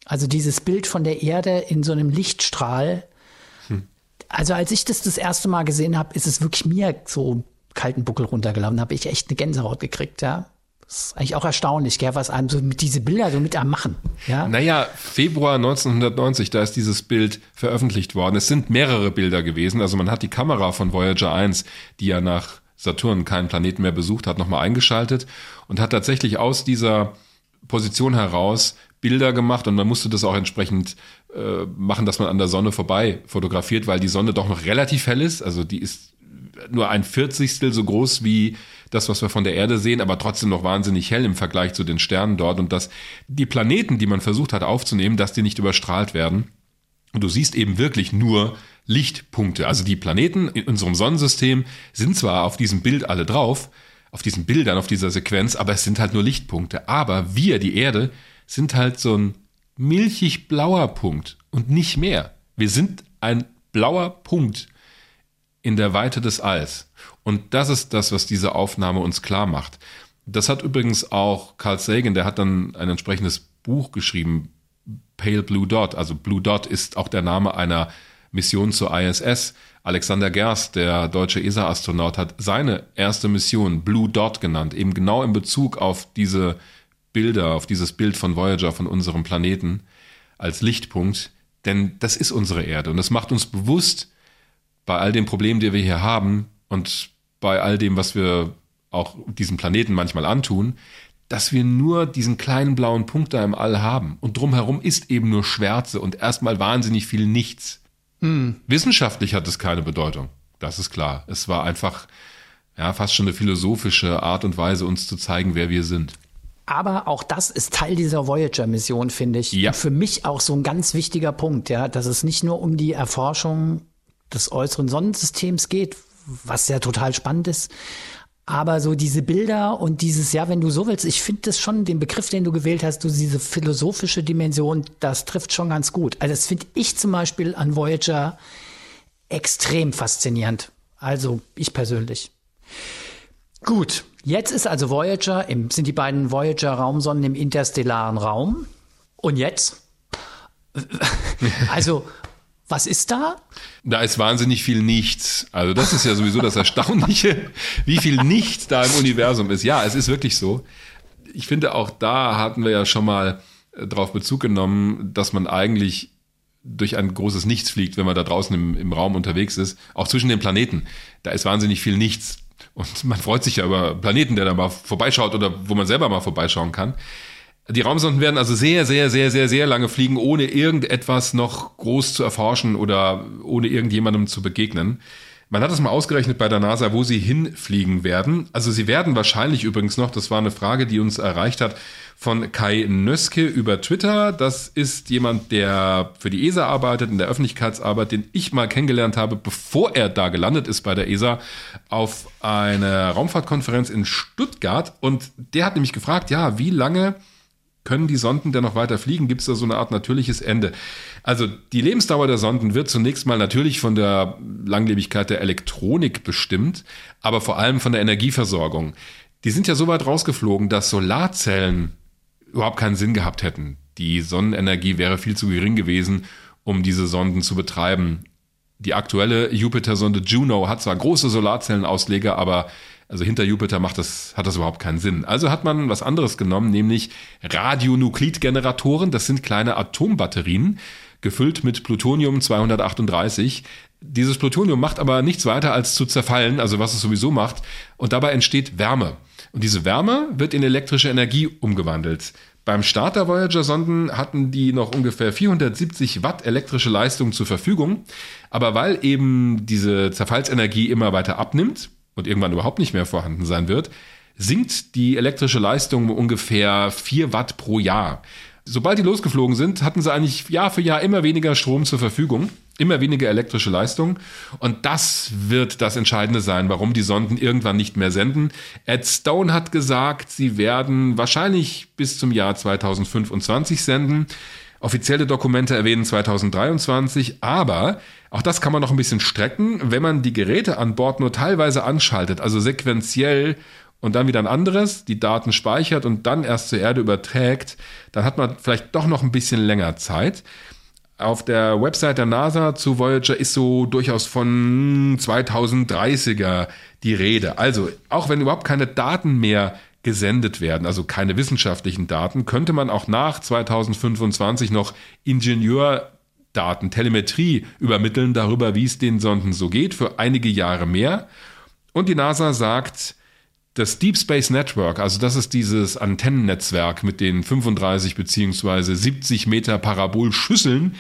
Also dieses Bild von der Erde in so einem Lichtstrahl. Hm. Also als ich das das erste Mal gesehen habe, ist es wirklich mir so kalten Buckel runtergelaufen. Da habe ich echt eine Gänsehaut gekriegt, ja. Das ist eigentlich auch erstaunlich, gell, was einem so mit diese Bilder so mit einem machen. Ja? Naja, Februar 1990, da ist dieses Bild veröffentlicht worden. Es sind mehrere Bilder gewesen. Also man hat die Kamera von Voyager 1, die ja nach Saturn keinen Planeten mehr besucht hat, nochmal eingeschaltet und hat tatsächlich aus dieser Position heraus Bilder gemacht und man musste das auch entsprechend äh, machen, dass man an der Sonne vorbei fotografiert, weil die Sonne doch noch relativ hell ist. Also die ist nur ein Vierzigstel so groß wie das, was wir von der Erde sehen, aber trotzdem noch wahnsinnig hell im Vergleich zu den Sternen dort und dass die Planeten, die man versucht hat aufzunehmen, dass die nicht überstrahlt werden. Und du siehst eben wirklich nur Lichtpunkte. Also die Planeten in unserem Sonnensystem sind zwar auf diesem Bild alle drauf, auf diesen Bildern, auf dieser Sequenz, aber es sind halt nur Lichtpunkte. Aber wir, die Erde, sind halt so ein milchig blauer Punkt und nicht mehr. Wir sind ein blauer Punkt in der Weite des Alls. Und das ist das, was diese Aufnahme uns klar macht. Das hat übrigens auch Carl Sagan, der hat dann ein entsprechendes Buch geschrieben, Pale Blue Dot. Also Blue Dot ist auch der Name einer Mission zur ISS. Alexander Gerst, der deutsche ESA-Astronaut, hat seine erste Mission Blue Dot genannt, eben genau in Bezug auf diese Bilder, auf dieses Bild von Voyager, von unserem Planeten als Lichtpunkt. Denn das ist unsere Erde und das macht uns bewusst, bei all den Problemen, die wir hier haben und bei all dem, was wir auch diesem Planeten manchmal antun, dass wir nur diesen kleinen blauen Punkt da im All haben. Und drumherum ist eben nur Schwärze und erstmal wahnsinnig viel nichts. Hm. Wissenschaftlich hat es keine Bedeutung. Das ist klar. Es war einfach ja, fast schon eine philosophische Art und Weise, uns zu zeigen, wer wir sind. Aber auch das ist Teil dieser Voyager-Mission, finde ich. Ja. Und für mich auch so ein ganz wichtiger Punkt, ja, dass es nicht nur um die Erforschung des äußeren Sonnensystems geht, was ja total spannend ist. Aber so diese Bilder und dieses, ja, wenn du so willst, ich finde das schon, den Begriff, den du gewählt hast, du diese philosophische Dimension, das trifft schon ganz gut. Also das finde ich zum Beispiel an Voyager extrem faszinierend. Also ich persönlich. Gut, jetzt ist also Voyager, im, sind die beiden Voyager-Raumsonden im interstellaren Raum. Und jetzt? Also was ist da? Da ist wahnsinnig viel Nichts. Also das ist ja sowieso das Erstaunliche, wie viel Nichts da im Universum ist. Ja, es ist wirklich so. Ich finde, auch da hatten wir ja schon mal äh, darauf Bezug genommen, dass man eigentlich durch ein großes Nichts fliegt, wenn man da draußen im, im Raum unterwegs ist. Auch zwischen den Planeten. Da ist wahnsinnig viel Nichts. Und man freut sich ja über Planeten, der da mal vorbeischaut oder wo man selber mal vorbeischauen kann. Die Raumsonden werden also sehr, sehr, sehr, sehr, sehr lange fliegen, ohne irgendetwas noch groß zu erforschen oder ohne irgendjemandem zu begegnen. Man hat es mal ausgerechnet bei der NASA, wo sie hinfliegen werden. Also sie werden wahrscheinlich übrigens noch, das war eine Frage, die uns erreicht hat, von Kai Nöske über Twitter. Das ist jemand, der für die ESA arbeitet, in der Öffentlichkeitsarbeit, den ich mal kennengelernt habe, bevor er da gelandet ist bei der ESA, auf einer Raumfahrtkonferenz in Stuttgart. Und der hat nämlich gefragt, ja, wie lange können die Sonden denn noch weiter fliegen? Gibt es da so eine Art natürliches Ende? Also die Lebensdauer der Sonden wird zunächst mal natürlich von der Langlebigkeit der Elektronik bestimmt, aber vor allem von der Energieversorgung. Die sind ja so weit rausgeflogen, dass Solarzellen überhaupt keinen Sinn gehabt hätten. Die Sonnenenergie wäre viel zu gering gewesen, um diese Sonden zu betreiben. Die aktuelle Jupiter-Sonde Juno hat zwar große Solarzellenausleger, aber also hinter Jupiter macht das, hat das überhaupt keinen Sinn. Also hat man was anderes genommen, nämlich Radionuklidgeneratoren. Das sind kleine Atombatterien, gefüllt mit Plutonium 238. Dieses Plutonium macht aber nichts weiter als zu zerfallen, also was es sowieso macht. Und dabei entsteht Wärme. Und diese Wärme wird in elektrische Energie umgewandelt. Beim Start der Voyager-Sonden hatten die noch ungefähr 470 Watt elektrische Leistung zur Verfügung. Aber weil eben diese Zerfallsenergie immer weiter abnimmt und irgendwann überhaupt nicht mehr vorhanden sein wird, sinkt die elektrische Leistung ungefähr 4 Watt pro Jahr. Sobald die losgeflogen sind, hatten sie eigentlich Jahr für Jahr immer weniger Strom zur Verfügung, immer weniger elektrische Leistung. Und das wird das Entscheidende sein, warum die Sonden irgendwann nicht mehr senden. Ed Stone hat gesagt, sie werden wahrscheinlich bis zum Jahr 2025 senden. Offizielle Dokumente erwähnen 2023, aber auch das kann man noch ein bisschen strecken, wenn man die Geräte an Bord nur teilweise anschaltet, also sequenziell und dann wieder ein anderes, die Daten speichert und dann erst zur Erde überträgt, dann hat man vielleicht doch noch ein bisschen länger Zeit. Auf der Website der NASA zu Voyager ist so durchaus von 2030er die Rede. Also, auch wenn überhaupt keine Daten mehr gesendet werden, also keine wissenschaftlichen Daten, könnte man auch nach 2025 noch Ingenieurdaten, Telemetrie übermitteln darüber, wie es den Sonden so geht, für einige Jahre mehr. Und die NASA sagt, das Deep Space Network, also das ist dieses Antennennetzwerk mit den 35 beziehungsweise 70 Meter Parabolschüsseln,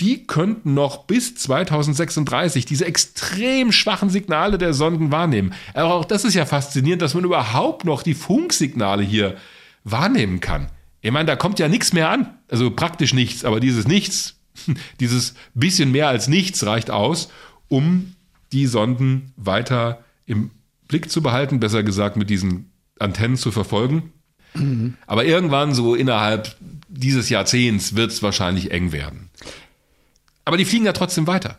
die könnten noch bis 2036 diese extrem schwachen Signale der Sonden wahrnehmen. Aber auch das ist ja faszinierend, dass man überhaupt noch die Funksignale hier wahrnehmen kann. Ich meine, da kommt ja nichts mehr an. Also praktisch nichts, aber dieses Nichts, dieses bisschen mehr als nichts reicht aus, um die Sonden weiter im Blick zu behalten, besser gesagt mit diesen Antennen zu verfolgen. Mhm. Aber irgendwann so innerhalb dieses Jahrzehnts wird es wahrscheinlich eng werden. Aber die fliegen ja trotzdem weiter.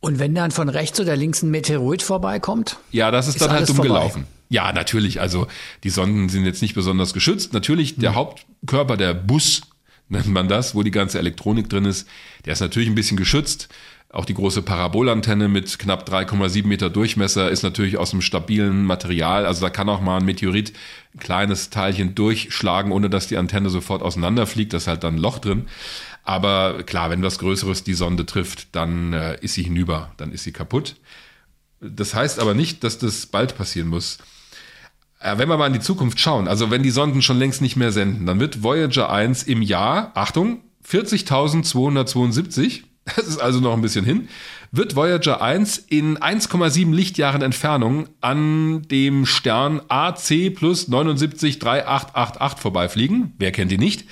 Und wenn dann von rechts oder links ein Meteoroid vorbeikommt? Ja, das ist, ist dann halt dumm vorbei. gelaufen. Ja, natürlich. Also die Sonden sind jetzt nicht besonders geschützt. Natürlich der mhm. Hauptkörper, der Bus nennt man das, wo die ganze Elektronik drin ist, der ist natürlich ein bisschen geschützt. Auch die große Parabolantenne mit knapp 3,7 Meter Durchmesser ist natürlich aus einem stabilen Material. Also da kann auch mal ein Meteorit ein kleines Teilchen durchschlagen, ohne dass die Antenne sofort auseinanderfliegt. Da ist halt dann ein Loch drin. Aber klar, wenn was Größeres die Sonde trifft, dann äh, ist sie hinüber, dann ist sie kaputt. Das heißt aber nicht, dass das bald passieren muss. Äh, wenn wir mal in die Zukunft schauen, also wenn die Sonden schon längst nicht mehr senden, dann wird Voyager 1 im Jahr, Achtung, 40.272 das ist also noch ein bisschen hin, wird Voyager 1 in 1,7 Lichtjahren Entfernung an dem Stern AC plus 793888 vorbeifliegen. Wer kennt ihn nicht?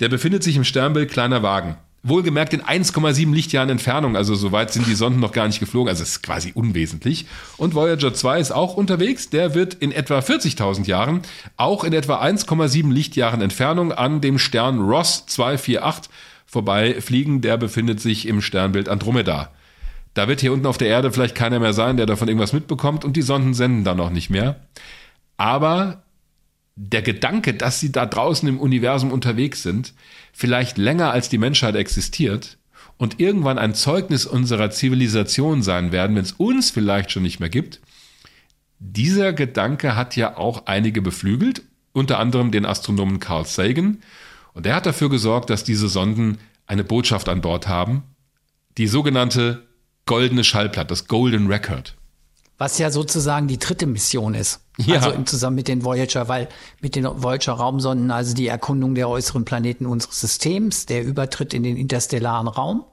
Der befindet sich im Sternbild Kleiner Wagen. Wohlgemerkt in 1,7 Lichtjahren Entfernung, also so weit sind die Sonden noch gar nicht geflogen, also ist quasi unwesentlich. Und Voyager 2 ist auch unterwegs, der wird in etwa 40.000 Jahren, auch in etwa 1,7 Lichtjahren Entfernung an dem Stern Ross 248 vorbeifliegen, der befindet sich im Sternbild Andromeda. Da wird hier unten auf der Erde vielleicht keiner mehr sein, der davon irgendwas mitbekommt und die Sonden senden dann auch nicht mehr. Aber der Gedanke, dass sie da draußen im Universum unterwegs sind, vielleicht länger als die Menschheit existiert und irgendwann ein Zeugnis unserer Zivilisation sein werden, wenn es uns vielleicht schon nicht mehr gibt, dieser Gedanke hat ja auch einige beflügelt, unter anderem den Astronomen Carl Sagan und er hat dafür gesorgt, dass diese Sonden eine Botschaft an Bord haben, die sogenannte goldene Schallplatte, das Golden Record. Was ja sozusagen die dritte Mission ist. Ja. Also im zusammen mit den Voyager, weil mit den Voyager Raumsonden, also die Erkundung der äußeren Planeten unseres Systems, der Übertritt in den interstellaren Raum.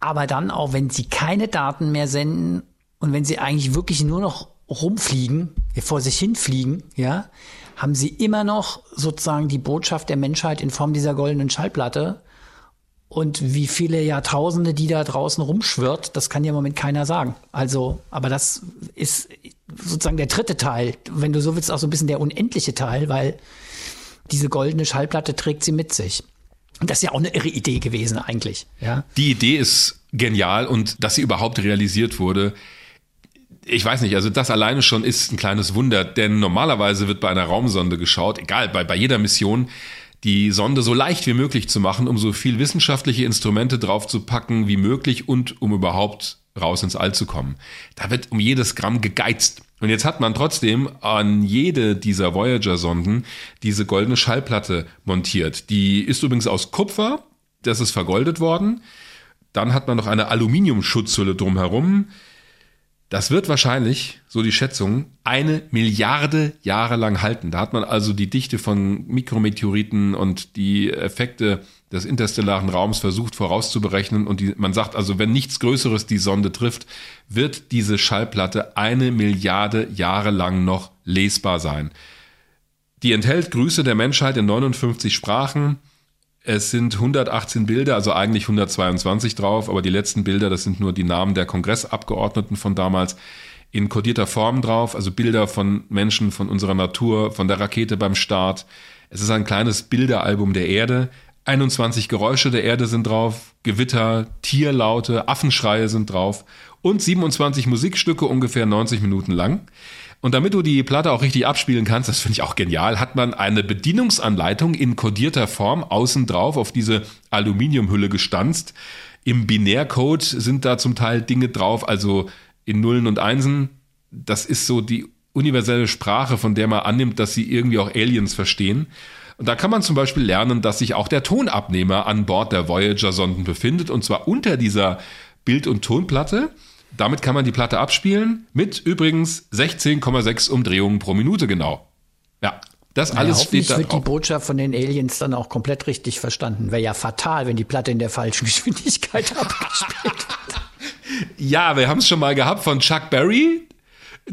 Aber dann auch, wenn sie keine Daten mehr senden und wenn sie eigentlich wirklich nur noch rumfliegen, vor sich hinfliegen, ja, haben sie immer noch sozusagen die Botschaft der Menschheit in Form dieser goldenen Schallplatte. Und wie viele Jahrtausende die da draußen rumschwirrt, das kann ja im Moment keiner sagen. Also, aber das ist sozusagen der dritte Teil, wenn du so willst, auch so ein bisschen der unendliche Teil, weil diese goldene Schallplatte trägt sie mit sich. Und das ist ja auch eine irre Idee gewesen eigentlich, ja. Die Idee ist genial und dass sie überhaupt realisiert wurde, ich weiß nicht, also das alleine schon ist ein kleines Wunder, denn normalerweise wird bei einer Raumsonde geschaut, egal, bei, bei jeder Mission, die Sonde so leicht wie möglich zu machen, um so viel wissenschaftliche Instrumente draufzupacken wie möglich und um überhaupt raus ins All zu kommen. Da wird um jedes Gramm gegeizt. Und jetzt hat man trotzdem an jede dieser Voyager-Sonden diese goldene Schallplatte montiert. Die ist übrigens aus Kupfer, das ist vergoldet worden. Dann hat man noch eine Aluminiumschutzhülle drumherum. Das wird wahrscheinlich, so die Schätzung, eine Milliarde Jahre lang halten. Da hat man also die Dichte von Mikrometeoriten und die Effekte des interstellaren Raums versucht vorauszuberechnen. Und die, man sagt also, wenn nichts Größeres die Sonde trifft, wird diese Schallplatte eine Milliarde Jahre lang noch lesbar sein. Die enthält Grüße der Menschheit in 59 Sprachen. Es sind 118 Bilder, also eigentlich 122 drauf, aber die letzten Bilder, das sind nur die Namen der Kongressabgeordneten von damals, in kodierter Form drauf, also Bilder von Menschen, von unserer Natur, von der Rakete beim Start. Es ist ein kleines Bilderalbum der Erde. 21 Geräusche der Erde sind drauf, Gewitter, Tierlaute, Affenschreie sind drauf und 27 Musikstücke ungefähr 90 Minuten lang. Und damit du die Platte auch richtig abspielen kannst, das finde ich auch genial, hat man eine Bedienungsanleitung in kodierter Form außen drauf auf diese Aluminiumhülle gestanzt. Im Binärcode sind da zum Teil Dinge drauf, also in Nullen und Einsen. Das ist so die universelle Sprache, von der man annimmt, dass sie irgendwie auch Aliens verstehen. Und da kann man zum Beispiel lernen, dass sich auch der Tonabnehmer an Bord der Voyager-Sonden befindet, und zwar unter dieser Bild- und Tonplatte. Damit kann man die Platte abspielen, mit übrigens 16,6 Umdrehungen pro Minute genau. Ja, das Naja, alles hoffentlich steht da wird die. Botschaft von den Aliens dann auch komplett richtig verstanden. Wäre ja fatal, wenn die Platte in der falschen Geschwindigkeit abgespielt wird. Ja, wir haben es schon mal gehabt von Chuck Berry.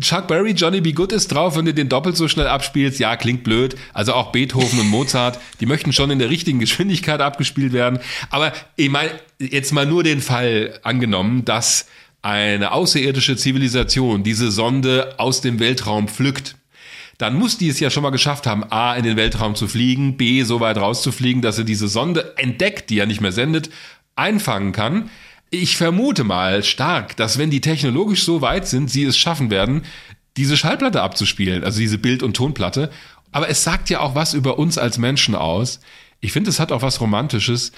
Chuck Berry, Johnny B. Good ist drauf, wenn du den doppelt so schnell abspielst. Ja, klingt blöd. Also auch Beethoven und Mozart, die möchten schon in der richtigen Geschwindigkeit abgespielt werden. Aber ich meine, jetzt mal nur den Fall angenommen, dass eine außerirdische Zivilisation diese Sonde aus dem Weltraum pflückt. Dann muss die es ja schon mal geschafft haben, A, in den Weltraum zu fliegen, B, so weit rauszufliegen, dass sie diese Sonde entdeckt, die ja nicht mehr sendet, einfangen kann. Ich vermute mal stark, dass wenn die technologisch so weit sind, sie es schaffen werden, diese Schallplatte abzuspielen, also diese Bild- und Tonplatte. Aber es sagt ja auch was über uns als Menschen aus. Ich finde, es hat auch was Romantisches,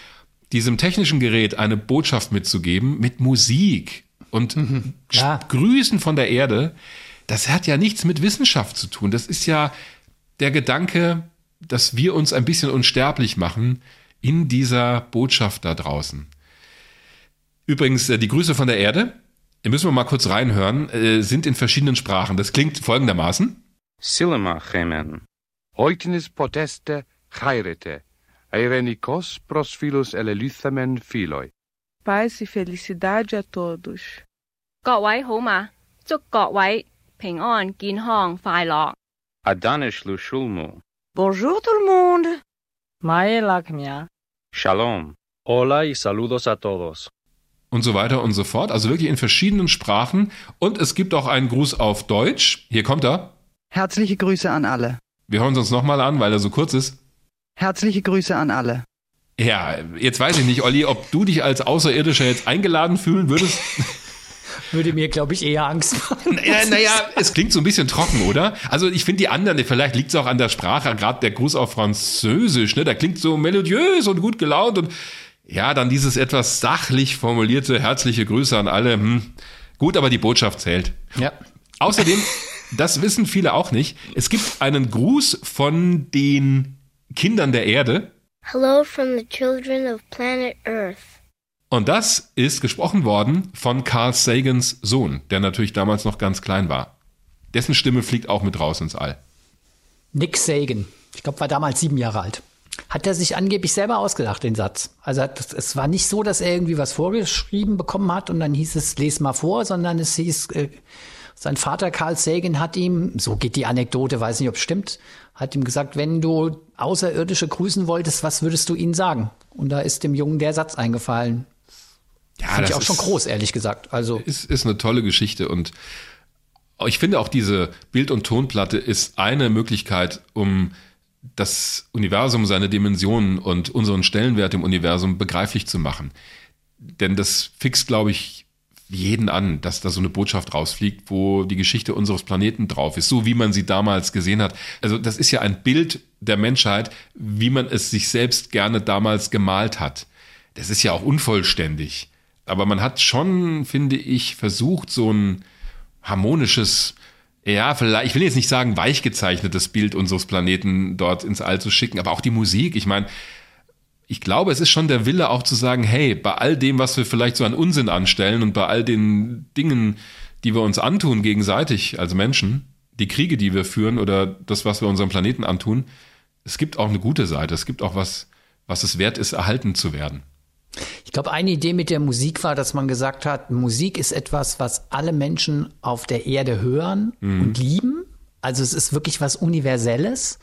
diesem technischen Gerät eine Botschaft mitzugeben mit Musik und mhm. ja. grüßen von der Erde, das hat ja nichts mit Wissenschaft zu tun. Das ist ja der Gedanke, dass wir uns ein bisschen unsterblich machen in dieser Botschaft da draußen. Übrigens, äh, die Grüße von der Erde, müssen wir mal kurz reinhören, äh, sind in verschiedenen Sprachen. Das klingt folgendermaßen. Silema Silmachemen. Oiknis poteste heirete. Eirenikos pros philos elelithamen philoi Paz e felicidade a todos. 各位好嘛，祝各位平安健康快乐。 Adanesh lushulmu. Bonjour tout le monde. Mae Lakmia. Shalom. Hola y saludos a todos. Und so weiter und so fort. Also wirklich in verschiedenen Sprachen. Und es gibt auch einen Gruß auf Deutsch. Hier kommt er. Herzliche Grüße an alle. Wir hören es uns nochmal an, weil er so kurz ist. Herzliche Grüße an alle. Ja, jetzt weiß ich nicht, Olli, ob du dich als Außerirdischer jetzt eingeladen fühlen würdest. Würde mir, glaube ich, eher Angst machen. Naja, naja, es klingt so ein bisschen trocken, oder? Also ich finde die anderen, vielleicht liegt es auch an der Sprache, gerade der Gruß auf Französisch, ne? Der klingt so melodiös und gut gelaunt und ja, dann dieses etwas sachlich formulierte herzliche Grüße an alle. Hm. Gut, aber die Botschaft zählt. Ja. Außerdem, das wissen viele auch nicht, es gibt einen Gruß von den Kindern der Erde. Hello from the children of planet Earth. Und das ist gesprochen worden von Carl Sagans Sohn, der natürlich damals noch ganz klein war. Dessen Stimme fliegt auch mit raus ins All. Nick Sagan, ich glaube, war damals sieben Jahre alt. Hat er sich angeblich selber ausgedacht, den Satz. Also es war nicht so, dass er irgendwie was vorgeschrieben bekommen hat und dann hieß es, les mal vor, sondern es hieß, äh, sein Vater Carl Sagan hat ihm, so geht die Anekdote, weiß nicht, ob es stimmt, hat ihm gesagt, wenn du Außerirdische grüßen wolltest, was würdest du ihnen sagen? Und da ist dem Jungen der Satz eingefallen. Ja, Finde ich auch ist, schon groß, ehrlich gesagt. Also ist, ist eine tolle Geschichte und ich finde auch diese Bild- und Tonplatte ist eine Möglichkeit, um das Universum, seine Dimensionen und unseren Stellenwert im Universum begreiflich zu machen. Denn das fixt, glaube ich, jeden an, dass da so eine Botschaft rausfliegt, wo die Geschichte unseres Planeten drauf ist, so wie man sie damals gesehen hat. Also das ist ja ein Bild der Menschheit, wie man es sich selbst gerne damals gemalt hat. Das ist ja auch unvollständig. Aber man hat schon, finde ich, versucht, so ein harmonisches, ja, vielleicht, ich will jetzt nicht sagen weich gezeichnetes Bild unseres Planeten dort ins All zu schicken, aber auch die Musik. Ich meine, ich glaube, es ist schon der Wille auch zu sagen, hey, bei all dem, was wir vielleicht so an Unsinn anstellen und bei all den Dingen, die wir uns antun gegenseitig als Menschen, die Kriege, die wir führen oder das, was wir unserem Planeten antun, es gibt auch eine gute Seite. Es gibt auch was, was es wert ist, erhalten zu werden. Ich glaube, eine Idee mit der Musik war, dass man gesagt hat, Musik ist etwas, was alle Menschen auf der Erde hören mhm. und lieben. Also es ist wirklich was Universelles.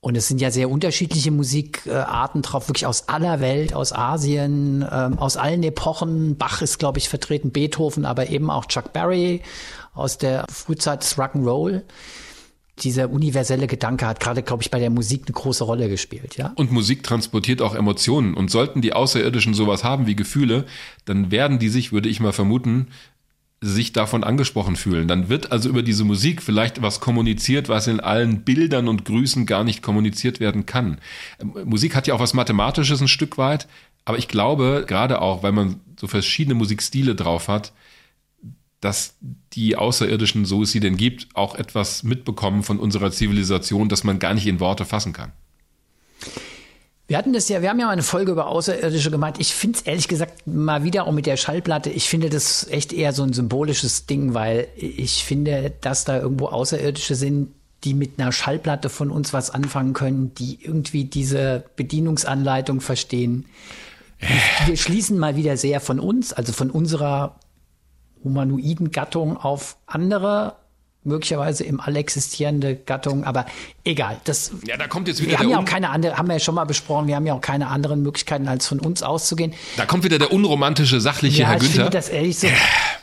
Und es sind ja sehr unterschiedliche Musikarten drauf, wirklich aus aller Welt, aus Asien, ähm, aus allen Epochen. Bach ist, glaube ich, vertreten, Beethoven, aber eben auch Chuck Berry aus der Frühzeit des Rock'n'Roll dieser universelle Gedanke hat gerade, glaube ich, bei der Musik eine große Rolle gespielt, ja. Und Musik transportiert auch Emotionen. Und sollten die Außerirdischen sowas haben wie Gefühle, dann werden die sich, würde ich mal vermuten, sich davon angesprochen fühlen. Dann wird also über diese Musik vielleicht was kommuniziert, was in allen Bildern und Grüßen gar nicht kommuniziert werden kann. Musik hat ja auch was Mathematisches ein Stück weit, aber ich glaube, gerade auch, weil man so verschiedene Musikstile drauf hat, dass die Außerirdischen, so es sie denn gibt, auch etwas mitbekommen von unserer Zivilisation, das man gar nicht in Worte fassen kann. Wir hatten das ja, wir haben ja mal eine Folge über Außerirdische gemacht. Ich finde es ehrlich gesagt mal wieder auch mit der Schallplatte, ich finde das echt eher so ein symbolisches Ding, weil ich finde, dass da irgendwo Außerirdische sind, die mit einer Schallplatte von uns was anfangen können, die irgendwie diese Bedienungsanleitung verstehen. Wir schließen mal wieder sehr von uns, also von unserer humanoiden Gattung auf andere möglicherweise im All existierende Gattung, aber egal. Das, ja, da kommt jetzt wieder wir haben ja auch keine andere, haben wir ja schon mal besprochen, wir haben ja auch keine anderen Möglichkeiten, als von uns auszugehen. Da kommt wieder der unromantische, sachliche ja, Herr Günther. Ich finde das ehrlich so.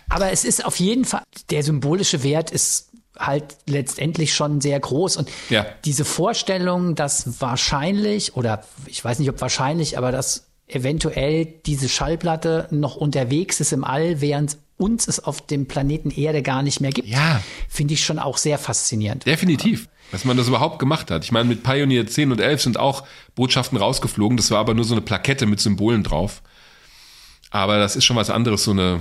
Aber es ist auf jeden Fall, der symbolische Wert ist halt letztendlich schon sehr groß. Und ja. diese Vorstellung, dass wahrscheinlich, oder ich weiß nicht, ob wahrscheinlich, aber dass eventuell diese Schallplatte noch unterwegs ist im All, während uns es auf dem Planeten Erde gar nicht mehr gibt, ja. finde ich schon auch sehr faszinierend. Definitiv. Dass man das überhaupt gemacht hat. Ich meine, mit Pioneer 10 und 11 sind auch Botschaften rausgeflogen. Das war aber nur so eine Plakette mit Symbolen drauf. Aber das ist schon was anderes, so eine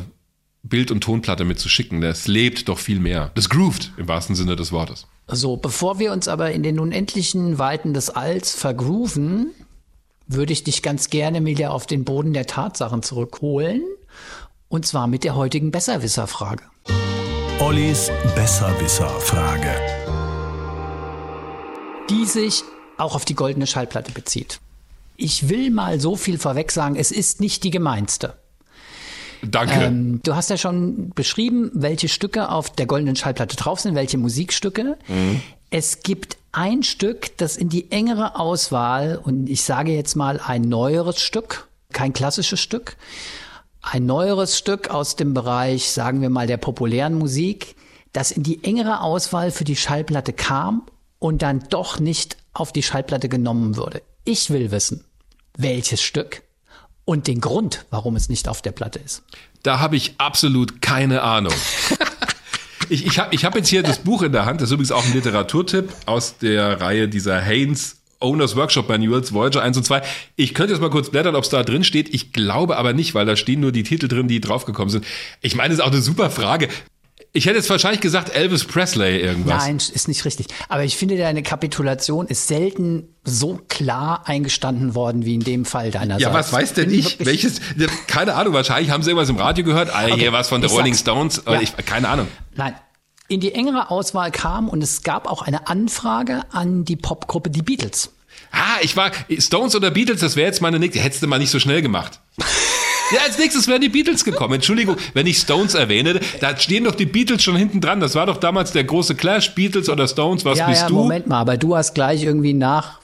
Bild- und Tonplatte mitzuschicken. Das lebt doch viel mehr. Das grooved im wahrsten Sinne des Wortes. So, bevor wir uns aber in den unendlichen Weiten des Alls vergrooven, würde ich dich ganz gerne wieder auf den Boden der Tatsachen zurückholen und zwar mit der heutigen Besserwisser-Frage. Ollis Besserwisser-Frage. Die sich auch auf die goldene Schallplatte bezieht. Ich will mal so viel vorweg sagen, es ist nicht die gemeinste. Danke. Ähm, du hast ja schon beschrieben, welche Stücke auf der goldenen Schallplatte drauf sind, welche Musikstücke. Mhm. Es gibt ein Stück, das in die engere Auswahl, und ich sage jetzt mal ein neueres Stück, kein klassisches Stück, ein neueres Stück aus dem Bereich, sagen wir mal, der populären Musik, das in die engere Auswahl für die Schallplatte kam und dann doch nicht auf die Schallplatte genommen würde. Ich will wissen, welches Stück und den Grund, warum es nicht auf der Platte ist. Da habe ich absolut keine Ahnung. ich ich habe ich hab jetzt hier das Buch in der Hand, das ist übrigens auch ein Literaturtipp aus der Reihe dieser Haynes Owners Workshop Manuals, Voyager 1 und 2. Ich könnte jetzt mal kurz blättern, ob es da drin steht. Ich glaube aber nicht, weil da stehen nur die Titel drin, die draufgekommen sind. Ich meine, das ist auch eine super Frage. Ich hätte jetzt wahrscheinlich gesagt Elvis Presley irgendwas. Nein, ist nicht richtig. Aber ich finde, deine Kapitulation ist selten so klar eingestanden worden wie in dem Fall deiner Ja, was weiß denn ich? Welches? Keine Ahnung. Wahrscheinlich haben sie irgendwas im Radio gehört. Ah, Okay, hier was von den ich Rolling. Stones. Ja. Ich, keine Ahnung. Nein. In die engere Auswahl kam und es gab auch eine Anfrage an die Popgruppe Die Beatles. Ah, ich war Stones oder Beatles. Das wäre jetzt meine nächste. Hättest du mal nicht so schnell gemacht. Ja, als nächstes wären die Beatles gekommen. Entschuldigung, wenn ich Stones erwähne, da stehen doch die Beatles schon hinten dran. Das war doch damals der große Clash, Beatles oder Stones. Was ja, bist ja, du? Moment mal, aber du hast gleich irgendwie nach,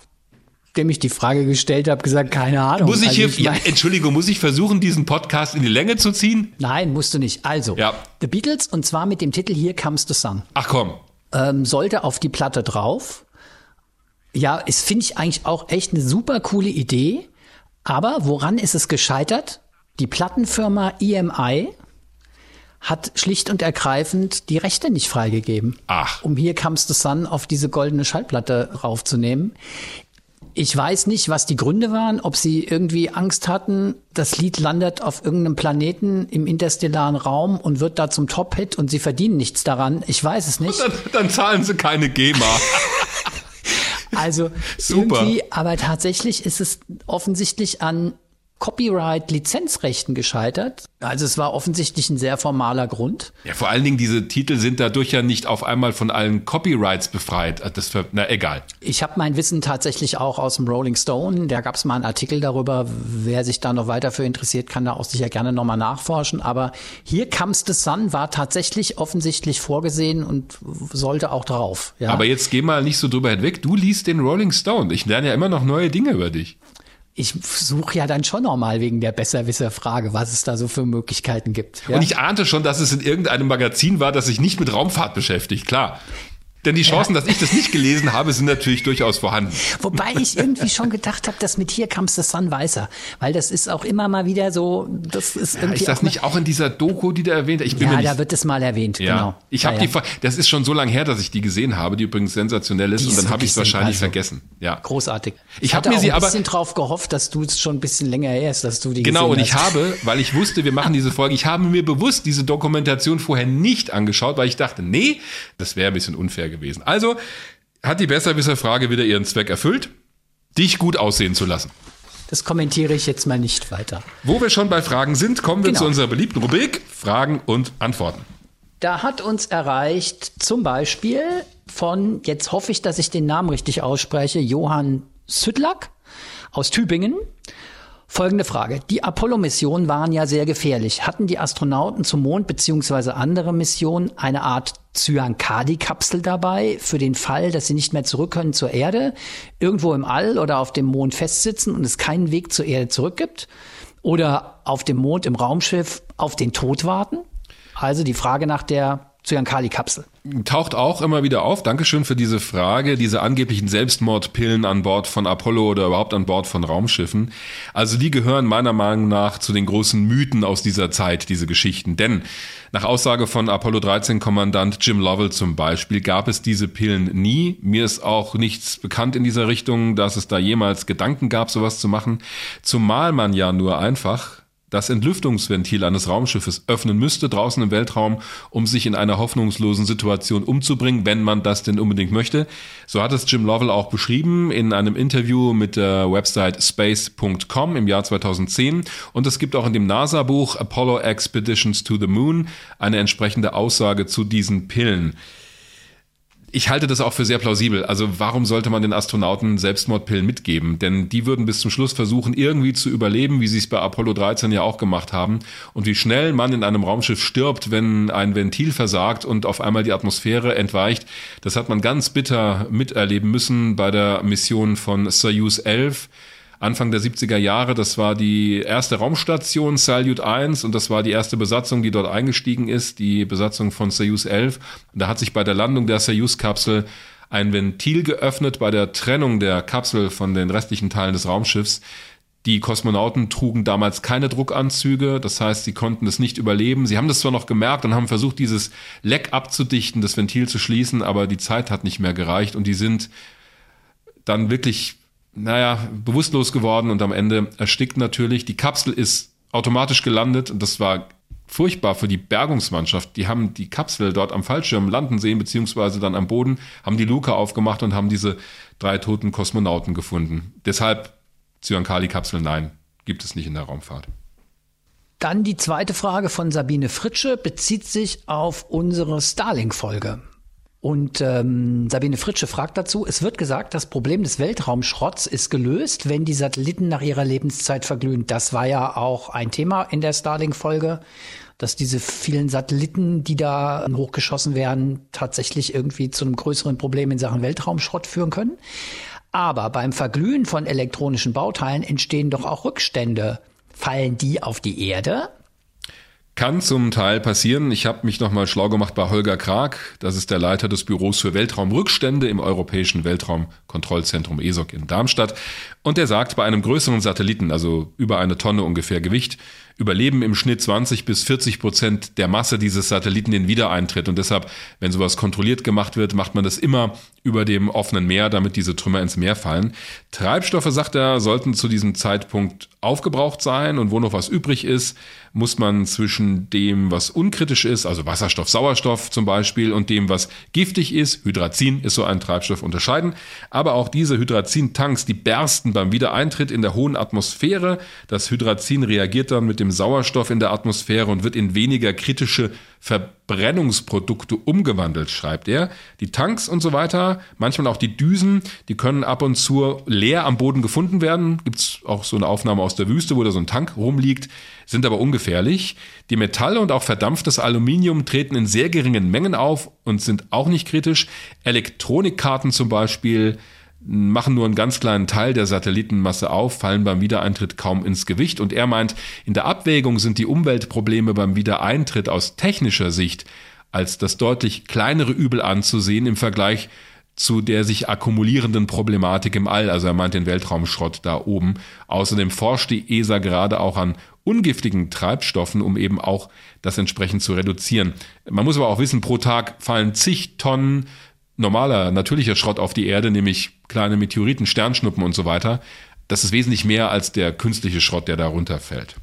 dem ich die Frage gestellt habe, gesagt, keine Ahnung. Muss ich Also hier, ja, mein- Entschuldigung, muss ich versuchen, diesen Podcast in die Länge zu ziehen? Nein, musst du nicht. Also, Ja. The Beatles und zwar mit dem Titel Here Comes the Sun. Ach komm. ähm, sollte auf die Platte drauf. Ja, es finde ich eigentlich auch echt eine super coole Idee. Aber woran ist es gescheitert? Die Plattenfirma EMI hat schlicht und ergreifend die Rechte nicht freigegeben, Ach. um hier Comes the Sun auf diese goldene Schallplatte raufzunehmen. Ich weiß nicht, was die Gründe waren, ob sie irgendwie Angst hatten, das Lied landet auf irgendeinem Planeten im interstellaren Raum und wird da zum Top-Hit und sie verdienen nichts daran. Ich weiß es nicht. Dann, dann zahlen sie keine GEMA. Also Super. aber tatsächlich ist es offensichtlich an Copyright-Lizenzrechten gescheitert. Also es war offensichtlich ein sehr formaler Grund. Ja, vor allen Dingen, diese Titel sind dadurch ja nicht auf einmal von allen Copyrights befreit. Das, ver- na, egal. Ich habe mein Wissen tatsächlich auch aus dem Rolling Stone. Da gab es mal einen Artikel darüber. Wer sich da noch weiter für interessiert, kann da auch sicher gerne nochmal nachforschen. Aber hier Comes the Sun war tatsächlich offensichtlich vorgesehen und sollte auch drauf. Ja. Aber jetzt geh mal nicht so drüber hinweg. Du liest den Rolling Stone. Ich lerne ja immer noch neue Dinge über dich. Ich suche ja dann schon nochmal wegen der Besserwisser-Frage, was es da so für Möglichkeiten gibt. Ja? Und ich ahnte schon, dass es in irgendeinem Magazin war, das sich nicht mit Raumfahrt beschäftigt. Klar. Denn die Chancen, dass ich das nicht gelesen habe, sind natürlich durchaus vorhanden. Wobei ich irgendwie schon gedacht habe, dass mit hier Comes the Sun weißer, weil das ist auch immer mal wieder so, das ist irgendwie Ist das auch nicht auch in dieser Doku, die da erwähnt? Ich bin ja, da wird es mal erwähnt, Ja, genau. ich habe ja, die, ja. Das ist schon so lange her, dass ich die gesehen habe, die übrigens sensationell ist, Die und dann habe ich es wahrscheinlich also vergessen. Ja, großartig. Ich Ich, hab hatte mir sie ein aber- bisschen drauf gehofft, dass du es schon ein bisschen länger her ist, dass du die genau. Und ich hast. habe, weil ich wusste, wir machen diese Folge, ich habe mir bewusst diese Dokumentation vorher nicht angeschaut, weil ich dachte, nee, das wäre ein bisschen unfair gewesen. Also hat die Besserwisser-Frage wieder ihren Zweck erfüllt, dich gut aussehen zu lassen. Das kommentiere ich jetzt mal nicht weiter. Wo wir schon bei Fragen sind, kommen wir Genau. zu unserer beliebten Rubrik Fragen und Antworten. Da hat uns erreicht zum Beispiel von, jetzt hoffe ich, dass ich den Namen richtig ausspreche, Johann Südlack aus Tübingen. Folgende Frage. Die Apollo-Missionen waren ja sehr gefährlich. Hatten die Astronauten zum Mond beziehungsweise andere Missionen eine Art Cyankadi-Kapsel dabei für den Fall, dass sie nicht mehr zurück können zur Erde, irgendwo im All oder auf dem Mond festsitzen und es keinen Weg zur Erde zurück gibt? Oder auf dem Mond im Raumschiff auf den Tod warten? Also die Frage nach der Cyankali-Kapsel. taucht auch immer wieder auf. Dankeschön für diese Frage, diese angeblichen Selbstmordpillen an Bord von Apollo oder überhaupt an Bord von Raumschiffen. Also die gehören meiner Meinung nach zu den großen Mythen aus dieser Zeit, diese Geschichten. Denn nach Aussage von Apollo 13 Kommandant Jim Lovell zum Beispiel gab es diese Pillen nie. Mir ist auch nichts bekannt in dieser Richtung, dass es da jemals Gedanken gab, sowas zu machen. Zumal man ja nur einfach das Entlüftungsventil eines Raumschiffes öffnen müsste draußen im Weltraum, um sich in einer hoffnungslosen Situation umzubringen, wenn man das denn unbedingt möchte. So hat es Jim Lovell auch beschrieben in einem Interview mit der Website space.com im Jahr 2010 und es gibt auch in dem NASA-Buch Apollo Expeditions to the Moon eine entsprechende Aussage zu diesen Pillen ich halte das auch für sehr plausibel. Also warum sollte man den Astronauten Selbstmordpillen mitgeben? Denn die würden bis zum Schluss versuchen, irgendwie zu überleben, wie sie es bei Apollo 13 ja auch gemacht haben. Und wie schnell man in einem Raumschiff stirbt, wenn ein Ventil versagt und auf einmal die Atmosphäre entweicht, das hat man ganz bitter miterleben müssen bei der Mission von Soyuz 11. Anfang der 70er Jahre, das war die erste Raumstation Salyut 1 und das war die erste Besatzung, die dort eingestiegen ist, die Besatzung von Soyuz 11. Und da hat sich bei der Landung der Soyuz-Kapsel ein Ventil geöffnet bei der Trennung der Kapsel von den restlichen Teilen des Raumschiffs. Die Kosmonauten trugen damals keine Druckanzüge, das heißt, sie konnten es nicht überleben. Sie haben das zwar noch gemerkt und haben versucht, dieses Leck abzudichten, das Ventil zu schließen, aber die Zeit hat nicht mehr gereicht und die sind dann wirklich naja, bewusstlos geworden und am Ende erstickt natürlich. Die Kapsel ist automatisch gelandet und das war furchtbar für die Bergungsmannschaft. Die haben die Kapsel dort am Fallschirm landen sehen, beziehungsweise dann am Boden, haben die Luke aufgemacht und haben diese drei toten Kosmonauten gefunden. Deshalb Zyankali-Kapsel, nein, gibt es nicht in der Raumfahrt. Dann die zweite Frage von Sabine Fritsche bezieht sich auf unsere Starlink-Folge. Und ähm, Sabine Fritsche fragt dazu, es wird gesagt, das Problem des Weltraumschrotts ist gelöst, wenn die Satelliten nach ihrer Lebenszeit verglühen. Das war ja auch ein Thema in der Starlink-Folge, dass diese vielen Satelliten, die da hochgeschossen werden, tatsächlich irgendwie zu einem größeren Problem in Sachen Weltraumschrott führen können. Aber beim Verglühen von elektronischen Bauteilen entstehen doch auch Rückstände. Fallen die auf die Erde? Kann zum Teil passieren. Ich habe mich nochmal schlau gemacht bei Holger Krag. Das ist der Leiter des Büros für Weltraumrückstände im Europäischen Weltraumkontrollzentrum ESOC in Darmstadt. Und er sagt, bei einem größeren Satelliten, also über eine Tonne ungefähr Gewicht, überleben im Schnitt 20 bis 40 Prozent der Masse dieses Satelliten den Wiedereintritt. Und deshalb, wenn sowas kontrolliert gemacht wird, macht man das immer über dem offenen Meer, damit diese Trümmer ins Meer fallen. Treibstoffe, sagt er, sollten zu diesem Zeitpunkt aufgebraucht sein und wo noch was übrig ist, muss man zwischen dem, was unkritisch ist, also Wasserstoff, Sauerstoff zum Beispiel, und dem, was giftig ist, Hydrazin ist so ein Treibstoff, unterscheiden. Aber auch diese Hydrazin-Tanks, die bersten beim Wiedereintritt in der hohen Atmosphäre. Das Hydrazin reagiert dann mit dem Sauerstoff in der Atmosphäre und wird in weniger kritische Verbrennungsprodukte umgewandelt, schreibt er. Die Tanks und so weiter, manchmal auch die Düsen, die können ab und zu leer am Boden gefunden werden. Gibt's auch so eine Aufnahme aus der Wüste, wo da so ein Tank rumliegt, sind aber ungefährlich. Die Metalle und auch verdampftes Aluminium treten in sehr geringen Mengen auf und sind auch nicht kritisch. Elektronikkarten zum Beispiel machen nur einen ganz kleinen Teil der Satellitenmasse auf, fallen beim Wiedereintritt kaum ins Gewicht. Und er meint, in der Abwägung sind die Umweltprobleme beim Wiedereintritt aus technischer Sicht als das deutlich kleinere Übel anzusehen im Vergleich zu der sich akkumulierenden Problematik im All. Also er meint den Weltraumschrott da oben. Außerdem forscht die ESA gerade auch an ungiftigen Treibstoffen, um eben auch das entsprechend zu reduzieren. Man muss aber auch wissen, pro Tag fallen zig Tonnen normaler, natürlicher Schrott auf die Erde, nämlich kleine Meteoriten, Sternschnuppen und so weiter. Das ist wesentlich mehr als der künstliche Schrott, der da runterfällt.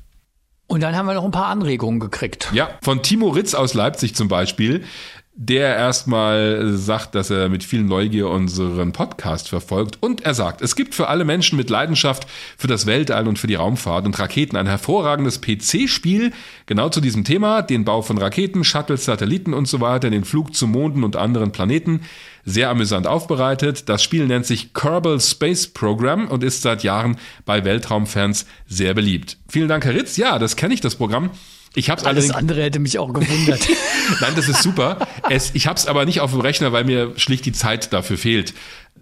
Und dann haben wir noch ein paar Anregungen gekriegt. Ja, von Timo Ritz aus Leipzig zum Beispiel der erstmal sagt, dass er mit viel Neugier unseren Podcast verfolgt. Und er sagt, es gibt für alle Menschen mit Leidenschaft für das Weltall und für die Raumfahrt und Raketen ein hervorragendes PC-Spiel, genau zu diesem Thema, den Bau von Raketen, Shuttles, Satelliten und so weiter, den Flug zu Monden und anderen Planeten. Sehr amüsant aufbereitet. Das Spiel nennt sich Kerbal Space Program und ist seit Jahren bei Weltraumfans sehr beliebt. Vielen Dank, Herr Ritz. Ja, das kenne ich, das Programm. Ich hab's Alles andere hätte mich auch gewundert. Nein, das ist super. Es, ich habe es aber nicht auf dem Rechner, weil mir schlicht die Zeit dafür fehlt.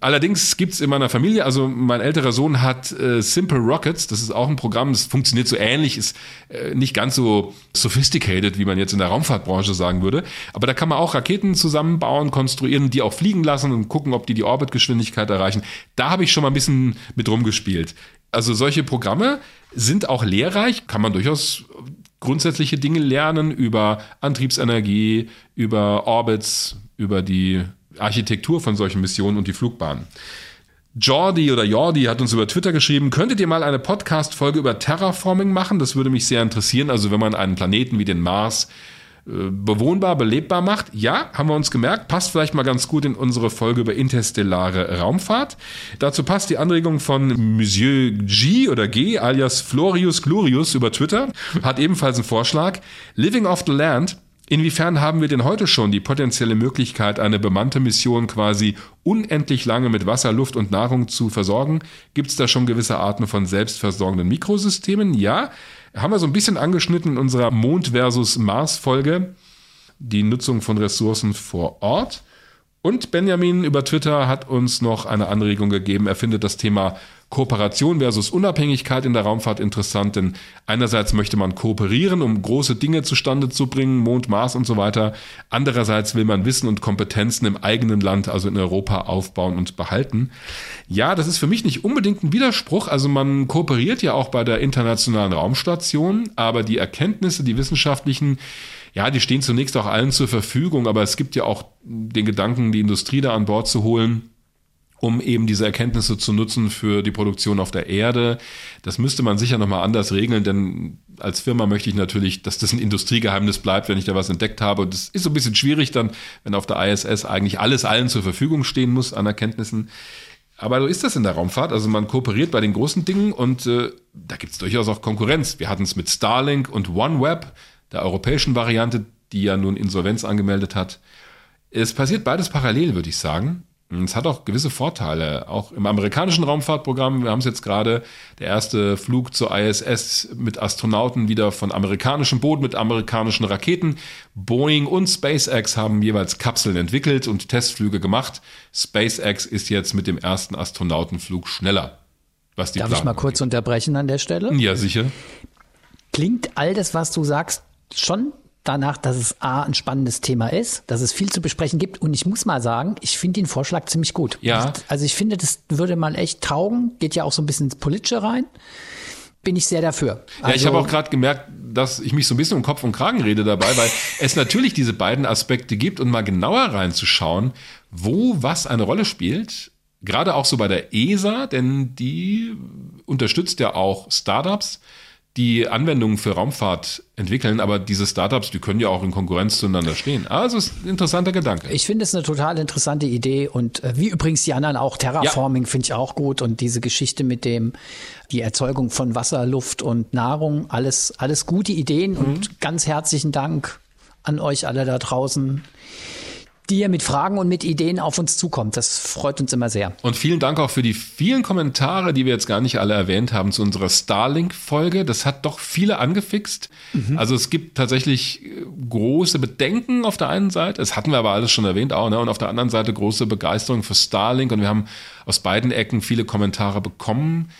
Allerdings gibt's in meiner Familie, also mein älterer Sohn hat äh, Simple Rockets, das ist auch ein Programm, das funktioniert so ähnlich, ist äh, nicht ganz so sophisticated, wie man jetzt in der Raumfahrtbranche sagen würde. Aber da kann man auch Raketen zusammenbauen, konstruieren, die auch fliegen lassen und gucken, ob die die Orbitgeschwindigkeit erreichen. Da habe ich schon mal ein bisschen mit rumgespielt. Also solche Programme sind auch lehrreich, kann man durchaus grundsätzliche Dinge lernen über Antriebsenergie, über Orbits, über die Architektur von solchen Missionen und die Flugbahnen. Jordi oder Jordi hat uns über Twitter geschrieben, könntet ihr mal eine Podcast-Folge über Terraforming machen? Das würde mich sehr interessieren. Also wenn man einen Planeten wie den Mars bewohnbar, belebbar macht. Ja, haben wir uns gemerkt, passt vielleicht mal ganz gut in unsere Folge über interstellare Raumfahrt. Dazu passt die Anregung von Monsieur G oder G alias Florius Glorius über Twitter, hat ebenfalls einen Vorschlag. Living off the Land Inwiefern haben wir denn heute schon die potenzielle Möglichkeit, eine bemannte Mission quasi unendlich lange mit Wasser, Luft und Nahrung zu versorgen? Gibt es da schon gewisse Arten von selbstversorgenden Mikrosystemen? Ja haben wir so ein bisschen angeschnitten in unserer Mond versus Mars Folge, die Nutzung von Ressourcen vor Ort. Und Benjamin über Twitter hat uns noch eine Anregung gegeben. Er findet das Thema Kooperation versus Unabhängigkeit in der Raumfahrt interessant, denn einerseits möchte man kooperieren, um große Dinge zustande zu bringen, Mond, Mars und so weiter. Andererseits will man Wissen und Kompetenzen im eigenen Land, also in Europa, aufbauen und behalten. Ja, das ist für mich nicht unbedingt ein Widerspruch. Also man kooperiert ja auch bei der internationalen Raumstation, aber die Erkenntnisse, die wissenschaftlichen, ja, die stehen zunächst auch allen zur Verfügung, aber es gibt ja auch den Gedanken, die Industrie da an Bord zu holen um eben diese Erkenntnisse zu nutzen für die Produktion auf der Erde. Das müsste man sicher nochmal anders regeln, denn als Firma möchte ich natürlich, dass das ein Industriegeheimnis bleibt, wenn ich da was entdeckt habe. Und das ist so ein bisschen schwierig dann, wenn auf der ISS eigentlich alles allen zur Verfügung stehen muss an Erkenntnissen. Aber so ist das in der Raumfahrt. Also man kooperiert bei den großen Dingen und äh, da gibt es durchaus auch Konkurrenz. Wir hatten es mit Starlink und OneWeb, der europäischen Variante, die ja nun Insolvenz angemeldet hat. Es passiert beides parallel, würde ich sagen. Es hat auch gewisse Vorteile. Auch im amerikanischen Raumfahrtprogramm, wir haben es jetzt gerade, der erste Flug zur ISS mit Astronauten wieder von amerikanischem Boden, mit amerikanischen Raketen. Boeing und SpaceX haben jeweils Kapseln entwickelt und Testflüge gemacht. SpaceX ist jetzt mit dem ersten Astronautenflug schneller. Was die Darf Planung ich mal kurz angeht. unterbrechen an der Stelle? Ja, sicher. Klingt all das, was du sagst, schon danach, dass es A, ein spannendes Thema ist, dass es viel zu besprechen gibt. Und ich muss mal sagen, ich finde den Vorschlag ziemlich gut. Ja. Also ich finde, das würde mal echt taugen. Geht ja auch so ein bisschen ins Politische rein. Bin ich sehr dafür. Also, ja, ich habe also auch gerade gemerkt, dass ich mich so ein bisschen um Kopf und Kragen rede dabei, weil es natürlich diese beiden Aspekte gibt und mal genauer reinzuschauen, wo was eine Rolle spielt. Gerade auch so bei der ESA, denn die unterstützt ja auch Startups die Anwendungen für Raumfahrt entwickeln, aber diese Startups, die können ja auch in Konkurrenz zueinander stehen. Also ist ein interessanter Gedanke. Ich finde es eine total interessante Idee und äh, wie übrigens die anderen auch, Terraforming ja. finde ich auch gut und diese Geschichte mit dem, die Erzeugung von Wasser, Luft und Nahrung, alles, alles gute Ideen mhm. und ganz herzlichen Dank an euch alle da draußen die ihr mit Fragen und mit Ideen auf uns zukommt. Das freut uns immer sehr. Und vielen Dank auch für die vielen Kommentare, die wir jetzt gar nicht alle erwähnt haben zu unserer Starlink-Folge. Das hat doch viele angefixt. Mhm. Also es gibt tatsächlich äh, große Bedenken auf der einen Seite. Das hatten wir aber alles schon erwähnt auch. Ne? Und auf der anderen Seite große Begeisterung für Starlink. Und wir haben aus beiden Ecken viele Kommentare bekommen.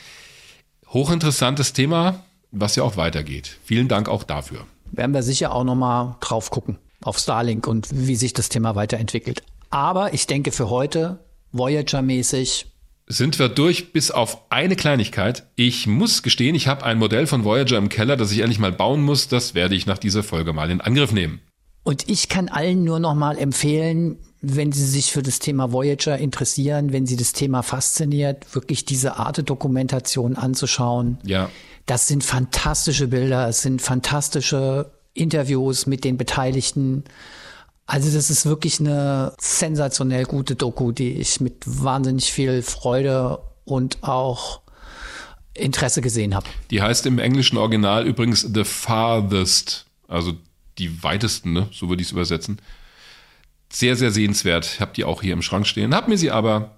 Hochinteressantes Thema, was ja auch weitergeht. Vielen Dank auch dafür. Werden wir sicher auch nochmal drauf gucken auf Starlink und wie sich das Thema weiterentwickelt. Aber ich denke für heute, Voyager-mäßig, sind wir durch bis auf eine Kleinigkeit. Ich muss gestehen, ich habe ein Modell von Voyager im Keller, das ich endlich mal bauen muss. Das werde ich nach dieser Folge mal in Angriff nehmen. Und ich kann allen nur noch mal empfehlen, wenn sie sich für das Thema Voyager interessieren, wenn sie das Thema fasziniert, wirklich diese Art Dokumentation anzuschauen. Ja. Das sind fantastische Bilder, es sind fantastische Interviews mit den Beteiligten. Also das ist wirklich eine sensationell gute Doku, die ich mit wahnsinnig viel Freude und auch Interesse gesehen habe. Die heißt im englischen Original übrigens The Farthest, also die weitesten, ne? so würde ich es übersetzen. Sehr, sehr sehenswert. Ich habe die auch hier im Schrank stehen, habe mir sie aber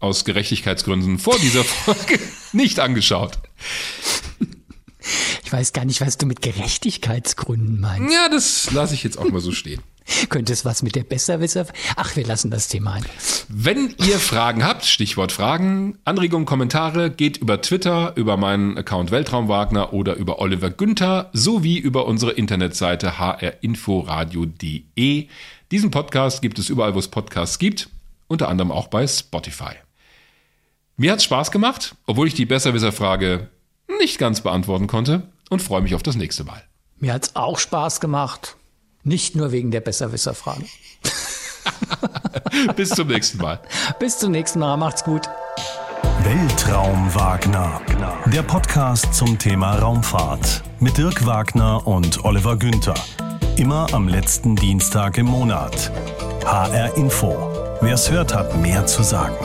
aus Gerechtigkeitsgründen vor dieser Folge nicht angeschaut. Ich weiß gar nicht, was du mit Gerechtigkeitsgründen meinst. Ja, das lasse ich jetzt auch mal so stehen. Könnte es was mit der Besserwisser? Ach, wir lassen das Thema ein. Wenn ihr Fragen habt, Stichwort Fragen, Anregungen, Kommentare, geht über Twitter, über meinen Account Weltraumwagner oder über Oliver Günther sowie über unsere Internetseite hrinforadio.de. Diesen Podcast gibt es überall, wo es Podcasts gibt, unter anderem auch bei Spotify. Mir hat es Spaß gemacht, obwohl ich die Besserwisser-Frage nicht ganz beantworten konnte und freue mich auf das nächste Mal. Mir hat es auch Spaß gemacht. Nicht nur wegen der Besserwisser-Frage. Bis zum nächsten Mal. Bis zum nächsten Mal. Macht's gut. Weltraum Wagner. Der Podcast zum Thema Raumfahrt. Mit Dirk Wagner und Oliver Günther. Immer am letzten Dienstag im Monat. HR Info. Wer es hört, hat mehr zu sagen.